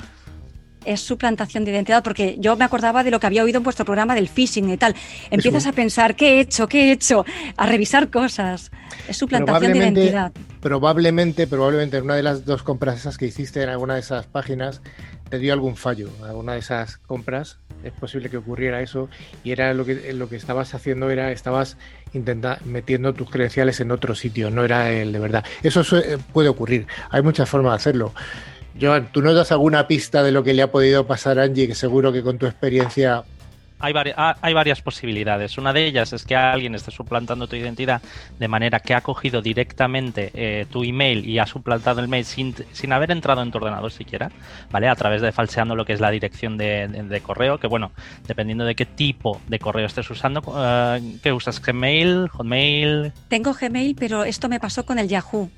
Es suplantación de identidad porque yo me acordaba de lo que había oído en vuestro programa del phishing y tal. Empiezas a pensar, ¿qué he hecho? ¿Qué he hecho? A revisar cosas. Es suplantación de identidad. Probablemente, probablemente en una de las dos compras esas que hiciste en alguna de esas páginas, te dio algún fallo. Alguna de esas compras es posible que ocurriera eso y era lo que lo que estabas haciendo era estabas intenta, metiendo tus credenciales en otro sitio, no era el de verdad. Eso puede ocurrir, hay muchas formas de hacerlo. Joan, ¿tú nos das alguna pista de lo que le ha podido pasar a Angie? Que seguro que con tu experiencia hay, ah, hay, varias posibilidades. Una de ellas es que alguien esté suplantando tu identidad de manera que ha cogido directamente eh, tu email y ha suplantado el mail sin, sin, haber entrado en tu ordenador siquiera, ¿vale? A través de falseando lo que es la dirección de, correo, que bueno, dependiendo de qué tipo de correo estés usando, eh, ¿qué usas? ¿Gmail? ¿Hotmail? Tengo Gmail, pero esto me pasó con el Yahoo.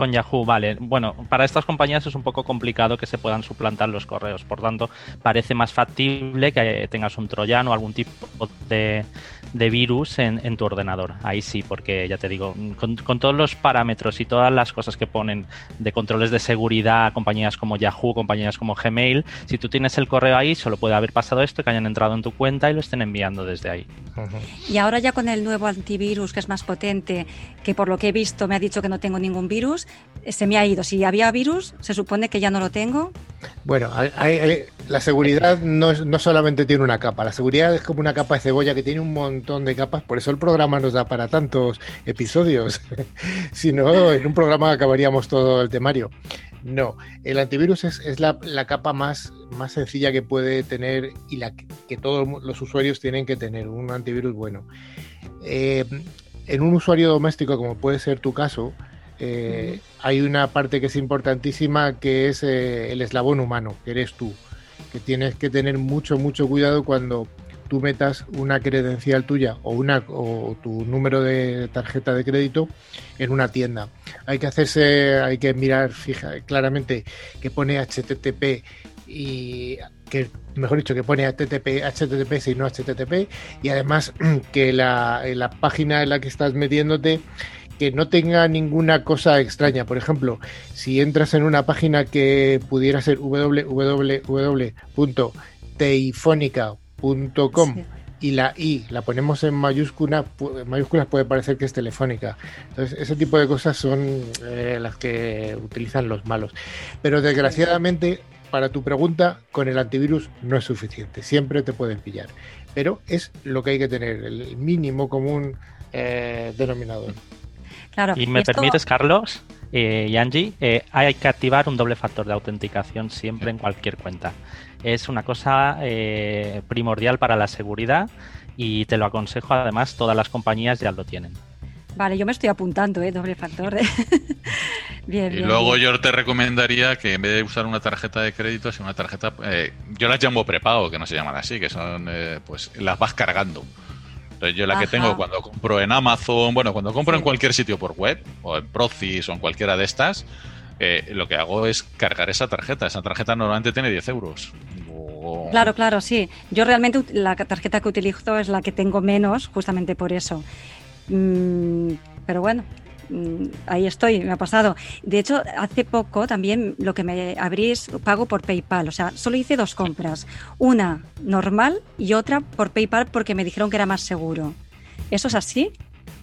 Con Yahoo, vale. Bueno, para estas compañías es un poco complicado que se puedan suplantar los correos. Por tanto, parece más factible que tengas un troyano o algún tipo de, de virus en, tu ordenador. Ahí sí, porque ya te digo, con, todos los parámetros y todas las cosas que ponen de controles de seguridad, compañías como Yahoo, compañías como Gmail, si tú tienes el correo ahí, solo puede haber pasado esto, que hayan entrado en tu cuenta y lo estén enviando desde ahí. Y ahora ya con el nuevo antivirus, que es más potente, que por lo que he visto me ha dicho que no tengo ningún virus, eh, se me ha ido. Si había virus, se supone que ya no lo tengo. Bueno, la seguridad no, no solamente tiene una capa, la seguridad es como una capa de cebolla que tiene un montón de capas, por eso el programa nos da para tantos episodios. si no, en un programa acabaríamos todo el temario. No, el antivirus es, la, capa más, más sencilla que puede tener y la que, todos los usuarios tienen que tener, un antivirus bueno. Eh, en un usuario doméstico, como puede ser tu caso, eh, hay una parte que es importantísima que es eh, el eslabón humano, que eres tú, que tienes que tener mucho, mucho cuidado cuando tú metas una credencial tuya o, una, o tu número de tarjeta de crédito en una tienda. Hay que hacerse, hay que mirar fija, claramente que pone HTTP y que mejor dicho que pone HTTP, HTTP y no HTTP y además que la, la página en la que estás metiéndote que no tenga ninguna cosa extraña. Por ejemplo, si entras en una página que pudiera ser www.teifonica.com y la I la ponemos en mayúscula, mayúsculas puede parecer que es telefónica. Entonces, ese tipo de cosas son eh, las que utilizan los malos. Pero desgraciadamente, para tu pregunta, con el antivirus no es suficiente. Siempre te pueden pillar. Pero es lo que hay que tener, el mínimo común eh, denominador y me permites, Carlos eh, y Angie, eh, hay que activar un doble factor de autenticación siempre en cualquier cuenta. Es una cosa eh, primordial para la seguridad y te lo aconsejo, además, todas las compañías ya lo tienen. Vale, yo me estoy apuntando, ¿eh? Doble factor. bien, y luego yo te recomendaría que en vez de usar una tarjeta de crédito, si una tarjeta, yo las llamo prepago, que no se llaman así, que son, pues las vas cargando Entonces yo la que tengo cuando compro en Amazon, bueno, cuando compro en cualquier sitio por web, o en Procis o en cualquiera de estas, eh, lo que hago es cargar esa tarjeta. Esa tarjeta normalmente tiene 10 euros. Claro, claro, sí. Yo realmente la tarjeta que utilizo es la que tengo menos, justamente por eso. Mm, pero bueno, mm, ahí estoy, me ha pasado. De hecho, hace poco también lo que me abrí es pago por PayPal. O sea, solo hice dos compras. Una normal y otra por PayPal porque me dijeron que era más seguro. ¿Eso es así?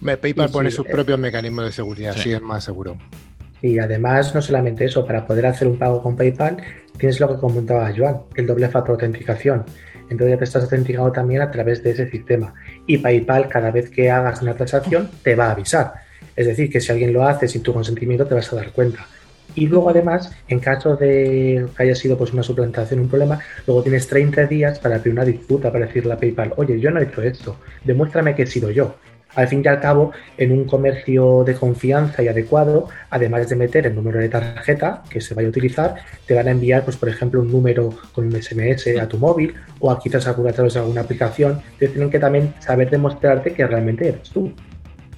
Me- PayPal Sí, pone sí, sus eh. propios mecanismos de seguridad, Sí. así es más seguro. Y además, no solamente eso, para poder hacer un pago con PayPal, tienes lo que comentaba Joan, el doble factor de autenticación. Entonces ya te estás autenticado también a través de ese sistema. Y PayPal, cada vez que hagas una transacción, te va a avisar. Es decir, que si alguien lo hace sin tu consentimiento, te vas a dar cuenta. Y luego, además, en caso de que haya sido pues, una suplantación, un problema, luego tienes 30 días para pedir una disputa, para decirle a PayPal, oye, yo no he hecho esto, demuéstrame que he sido yo. Al fin y al cabo, en un comercio de confianza y adecuado, además de meter el número de tarjeta que se vaya a utilizar, te van a enviar, pues, por ejemplo, un número con un SMS a tu móvil o a quizás a través de alguna aplicación. Entonces tienen que también saber demostrarte que realmente eres tú.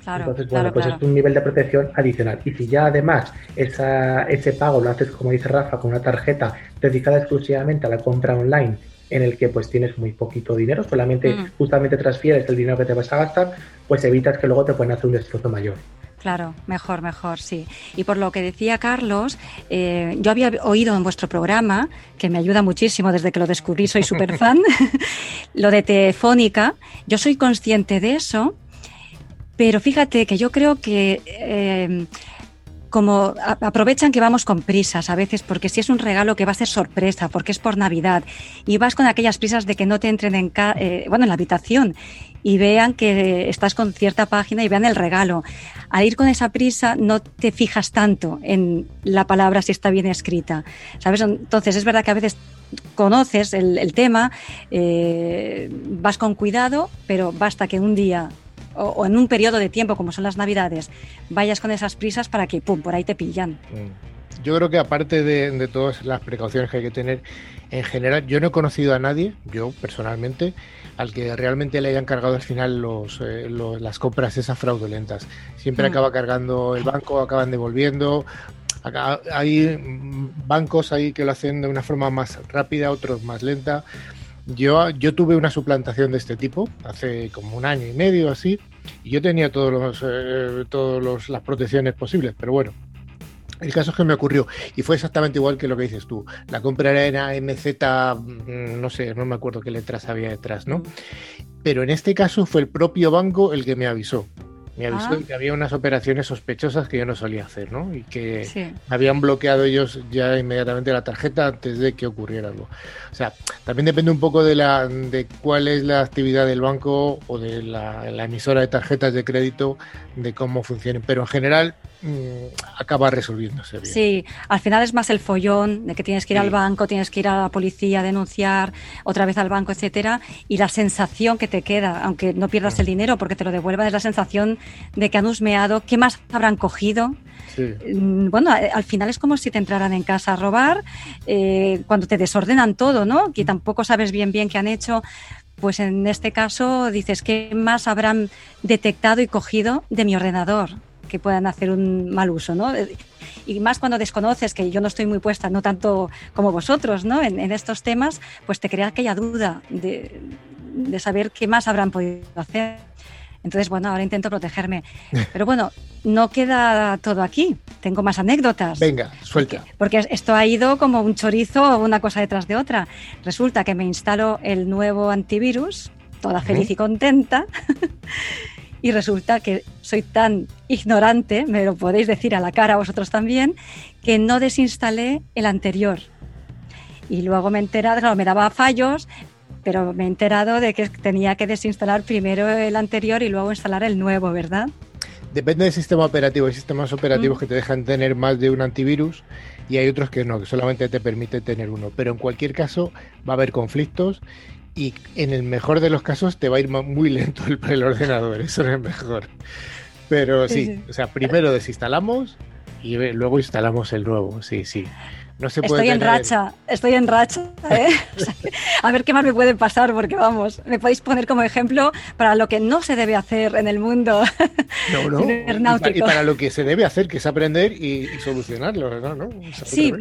Claro, Entonces, bueno, claro, pues claro. es un nivel de protección adicional. Y si ya además esa, ese pago lo haces, como dice Rafa, con una tarjeta dedicada exclusivamente a la compra online, en el que pues tienes muy poquito dinero, solamente Mm. justamente transfieres el dinero que te vas a gastar, pues evitas que luego te puedan hacer un destrozo mayor. Claro, mejor, mejor, sí. Y por lo que decía Carlos, eh, yo había oído en vuestro programa, que me ayuda muchísimo desde que lo descubrí, soy súper fan, lo de Telefónica. Yo soy consciente de eso, pero fíjate que yo creo que eh, como aprovechan que vamos con prisas a veces, porque si es un regalo que va a ser sorpresa, porque es por Navidad, y vas con aquellas prisas de que no te entren en, ca- eh, bueno, en la habitación y vean que estás con cierta página y vean el regalo. Al ir con esa prisa no te fijas tanto en la palabra si está bien escrita, ¿sabes? Entonces es verdad que a veces conoces el, el tema, eh, vas con cuidado, pero basta que un día o, o en un periodo de tiempo como son las navidades vayas con esas prisas para que, pum, por ahí te pillan. Mm. Yo creo que aparte de, de todas las precauciones que hay que tener, en general, yo no he conocido a nadie, yo personalmente, al que realmente le hayan cargado al final los, eh, los- las compras esas fraudulentas. Siempre Mm. acaba cargando el banco, acaban devolviendo. Acá- hay bancos ahí que lo hacen de una forma más rápida, otros más lenta. Yo, yo tuve una suplantación de este tipo hace como un año y medio así, y yo tenía todos los, eh, todos los- las protecciones posibles, pero bueno, el caso es que me ocurrió y fue exactamente igual que lo que dices tú. La compra era en AMZ, mm, no sé, no me acuerdo qué letras había detrás, ¿no? Pero en este caso fue el propio banco el que me avisó. Me avisó Ah. de que había unas operaciones sospechosas que yo no solía hacer, ¿no? Y que Sí. habían bloqueado ellos ya inmediatamente la tarjeta antes de que ocurriera algo. O sea, también depende un poco de la de cuál es la actividad del banco o de la, la emisora de tarjetas de crédito, de cómo funcionen. Pero en general acaba resolviéndose bien. Sí, al final es más el follón de que tienes que ir Sí. al banco, tienes que ir a la policía a denunciar, otra vez al banco, etcétera, y la sensación que te queda, aunque no pierdas el dinero porque te lo devuelvan, es la sensación de que han husmeado, ¿qué más habrán cogido? Sí. Mm, Bueno, al final es como si te entraran en casa a robar, eh, cuando te desordenan todo, ¿no? Que tampoco sabes bien bien qué han hecho. Pues en este caso dices, ¿qué más habrán detectado y cogido de mi ordenador? Que puedan hacer un mal uso, ¿no? Eh, Y más cuando desconoces, que yo no estoy muy puesta, no tanto como vosotros, ¿no? En, en estos temas, pues te crea aquella duda de, de saber qué más habrán podido hacer. Entonces, bueno, ahora intento protegerme. Pero bueno, no queda todo aquí. Tengo más anécdotas. Venga, suelta. Porque esto ha ido como un chorizo, una cosa detrás de otra. Resulta que me instalo el nuevo antivirus, toda feliz y contenta. Y resulta que soy tan ignorante, me lo podéis decir a la cara vosotros también, que no desinstalé el anterior. Y luego me he enterado, claro, me daba fallos, pero me he enterado de que tenía que desinstalar primero el anterior y luego instalar el nuevo, ¿verdad? Depende del sistema operativo. Hay sistemas operativos Mm. que te dejan tener más de un antivirus y hay otros que no, que solamente te permite tener uno. Pero en cualquier caso va a haber conflictos y en el mejor de los casos te va a ir muy lento el, el ordenador. Eso es el mejor. Pero Sí, sí, sí. o sea, primero desinstalamos Y luego instalamos el nuevo, sí, sí. No se puede estoy en racha, estoy en racha. ¿eh? a ver qué más me puede pasar, porque vamos, me podéis poner como ejemplo para lo que no se debe hacer en el mundo no, no. Y, para, lo que se debe hacer, que es aprender y, solucionarlo, ¿no? ¿no? Sí,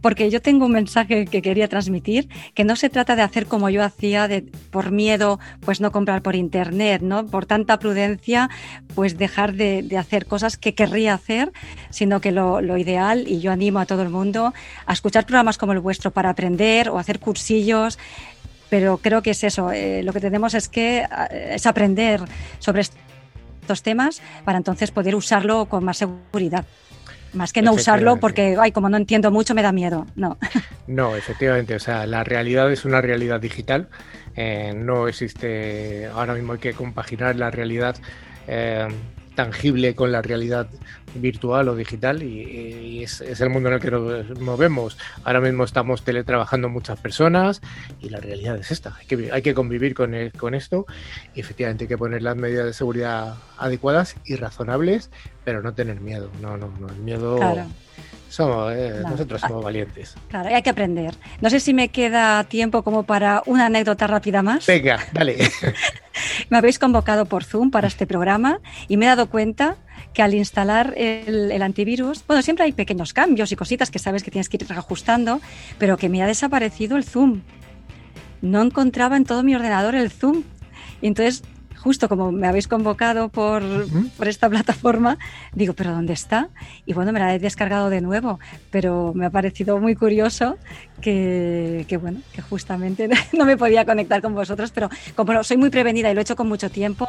porque yo tengo un mensaje que quería transmitir, que no se trata de hacer como yo hacía, de por miedo, pues no comprar por internet, ¿no? Por tanta prudencia, pues dejar de, hacer cosas que querría hacer, sino que lo, ideal, y yo animo a todo el mundo a escuchar programas como el vuestro para aprender o hacer cursillos, pero creo que es eso, eh, lo que tenemos es que eh, es aprender sobre estos temas para entonces poder usarlo con más seguridad. Más que no usarlo porque, ay, como no entiendo mucho, me da miedo. No. No, efectivamente. O sea, la realidad es una realidad digital. Eh, no existe. Ahora mismo hay que compaginar la realidad eh, tangible con la realidad virtual o digital y, es, el mundo en el que nos movemos. Ahora mismo estamos teletrabajando muchas personas y la realidad es esta. Hay que, hay que convivir con, con esto y efectivamente hay que poner las medidas de seguridad adecuadas y razonables, pero no tener miedo. No, no, no. El miedo... Somos, eh, nosotros somos valientes. Claro, hay que aprender. No sé si me queda tiempo como para una anécdota rápida más. Venga, dale. me habéis convocado por Zoom para este programa y me he dado cuenta que al instalar el, antivirus, bueno, siempre hay pequeños cambios y cositas que sabes que tienes que ir ajustando, pero que me ha desaparecido el Zoom. No encontraba en todo mi ordenador el Zoom. Y entonces justo como me habéis convocado por, esta plataforma, digo, ¿pero dónde está? Y bueno, me la he descargado de nuevo, pero me ha parecido muy curioso que, bueno, que justamente no me podía conectar con vosotros, pero como soy muy prevenida y lo he hecho con mucho tiempo,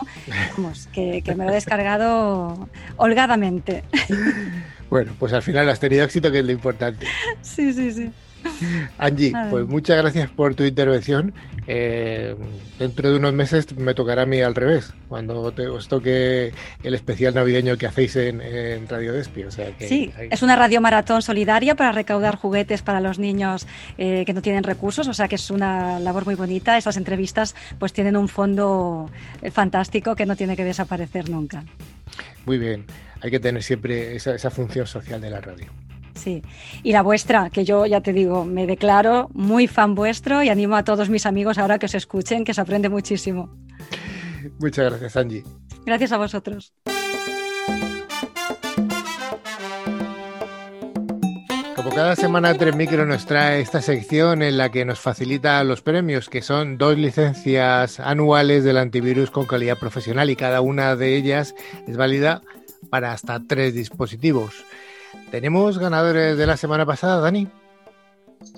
vamos, que, que me lo he descargado holgadamente. Bueno, pues al final has tenido éxito, que es lo importante. Sí, sí, sí. Angie, pues muchas gracias por tu intervención. Eh, dentro de unos meses me tocará a mí al revés, cuando te, os toque el especial navideño que hacéis en, Radio Despi. O sea sí, es una radio maratón solidaria para recaudar juguetes para los niños eh, que no tienen recursos, o sea que es una labor muy bonita. Esas entrevistas pues tienen un fondo eh, fantástico que no tiene que desaparecer nunca. Muy bien, hay que tener siempre esa función social de la radio. Sí, y la vuestra, que yo ya te digo, me declaro muy fan vuestro y animo a todos mis amigos ahora que os escuchen, que se aprende muchísimo. Muchas gracias, Angie. Gracias a vosotros. Como cada semana, Tres Micro nos trae esta sección en la que nos facilita los premios, que son dos licencias anuales del antivirus con calidad profesional y cada una de ellas es válida para hasta tres dispositivos. ¿Tenemos ganadores de la semana pasada, Dani?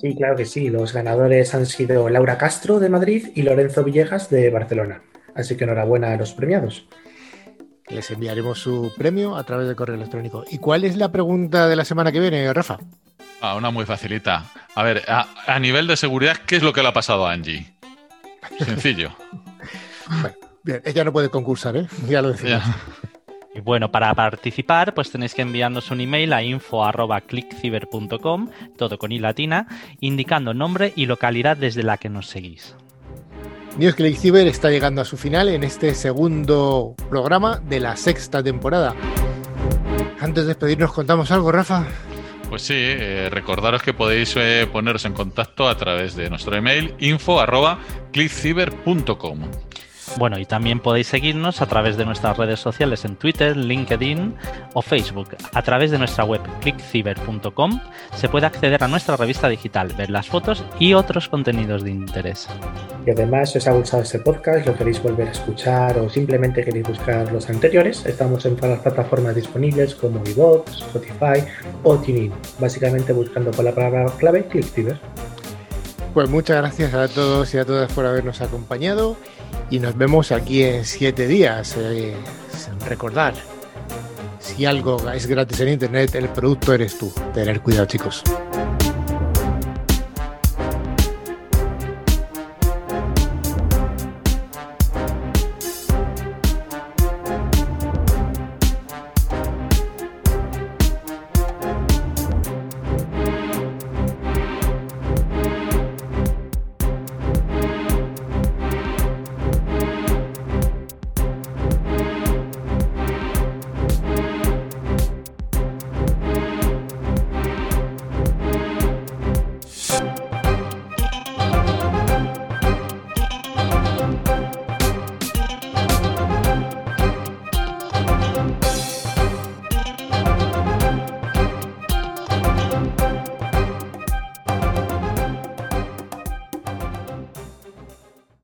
Sí, claro que sí. Los ganadores han sido Laura Castro de Madrid y Lorenzo Villegas de Barcelona. Así que enhorabuena a los premiados. Les enviaremos su premio a través del correo electrónico. ¿Y cuál es la pregunta de la semana que viene, Rafa? Ah, una muy facilita. A ver, a, nivel de seguridad, ¿qué es lo que le ha pasado a Angie? Sencillo. bien, ella no puede concursar, ¿eh? Ya lo decía. Y bueno, para participar, pues tenéis que enviarnos un email a info.clickciber.com, todo con i latina, indicando nombre y localidad desde la que nos seguís. News Click Cyber está llegando a su final en este segundo programa de la sexta temporada. Antes de despedirnos, ¿contamos algo, Rafa? Pues sí, eh, recordaros que podéis eh, poneros en contacto a través de nuestro email info.clickciber.com. Bueno, y también podéis seguirnos a través de nuestras redes sociales en Twitter, LinkedIn o Facebook. A través de nuestra web clickciber.com se puede acceder a nuestra revista digital, ver las fotos y otros contenidos de interés. Y además, si os ha gustado este podcast, lo queréis volver a escuchar o simplemente queréis buscar los anteriores, estamos en todas las plataformas disponibles como iVoox, Spotify o TuneIn, básicamente buscando por la palabra clave ClickCiber. Pues muchas gracias a todos y a todas por habernos acompañado y nos vemos aquí en siete días. Eh, recordar, si algo es gratis en Internet, el producto eres tú. Tener cuidado chicos.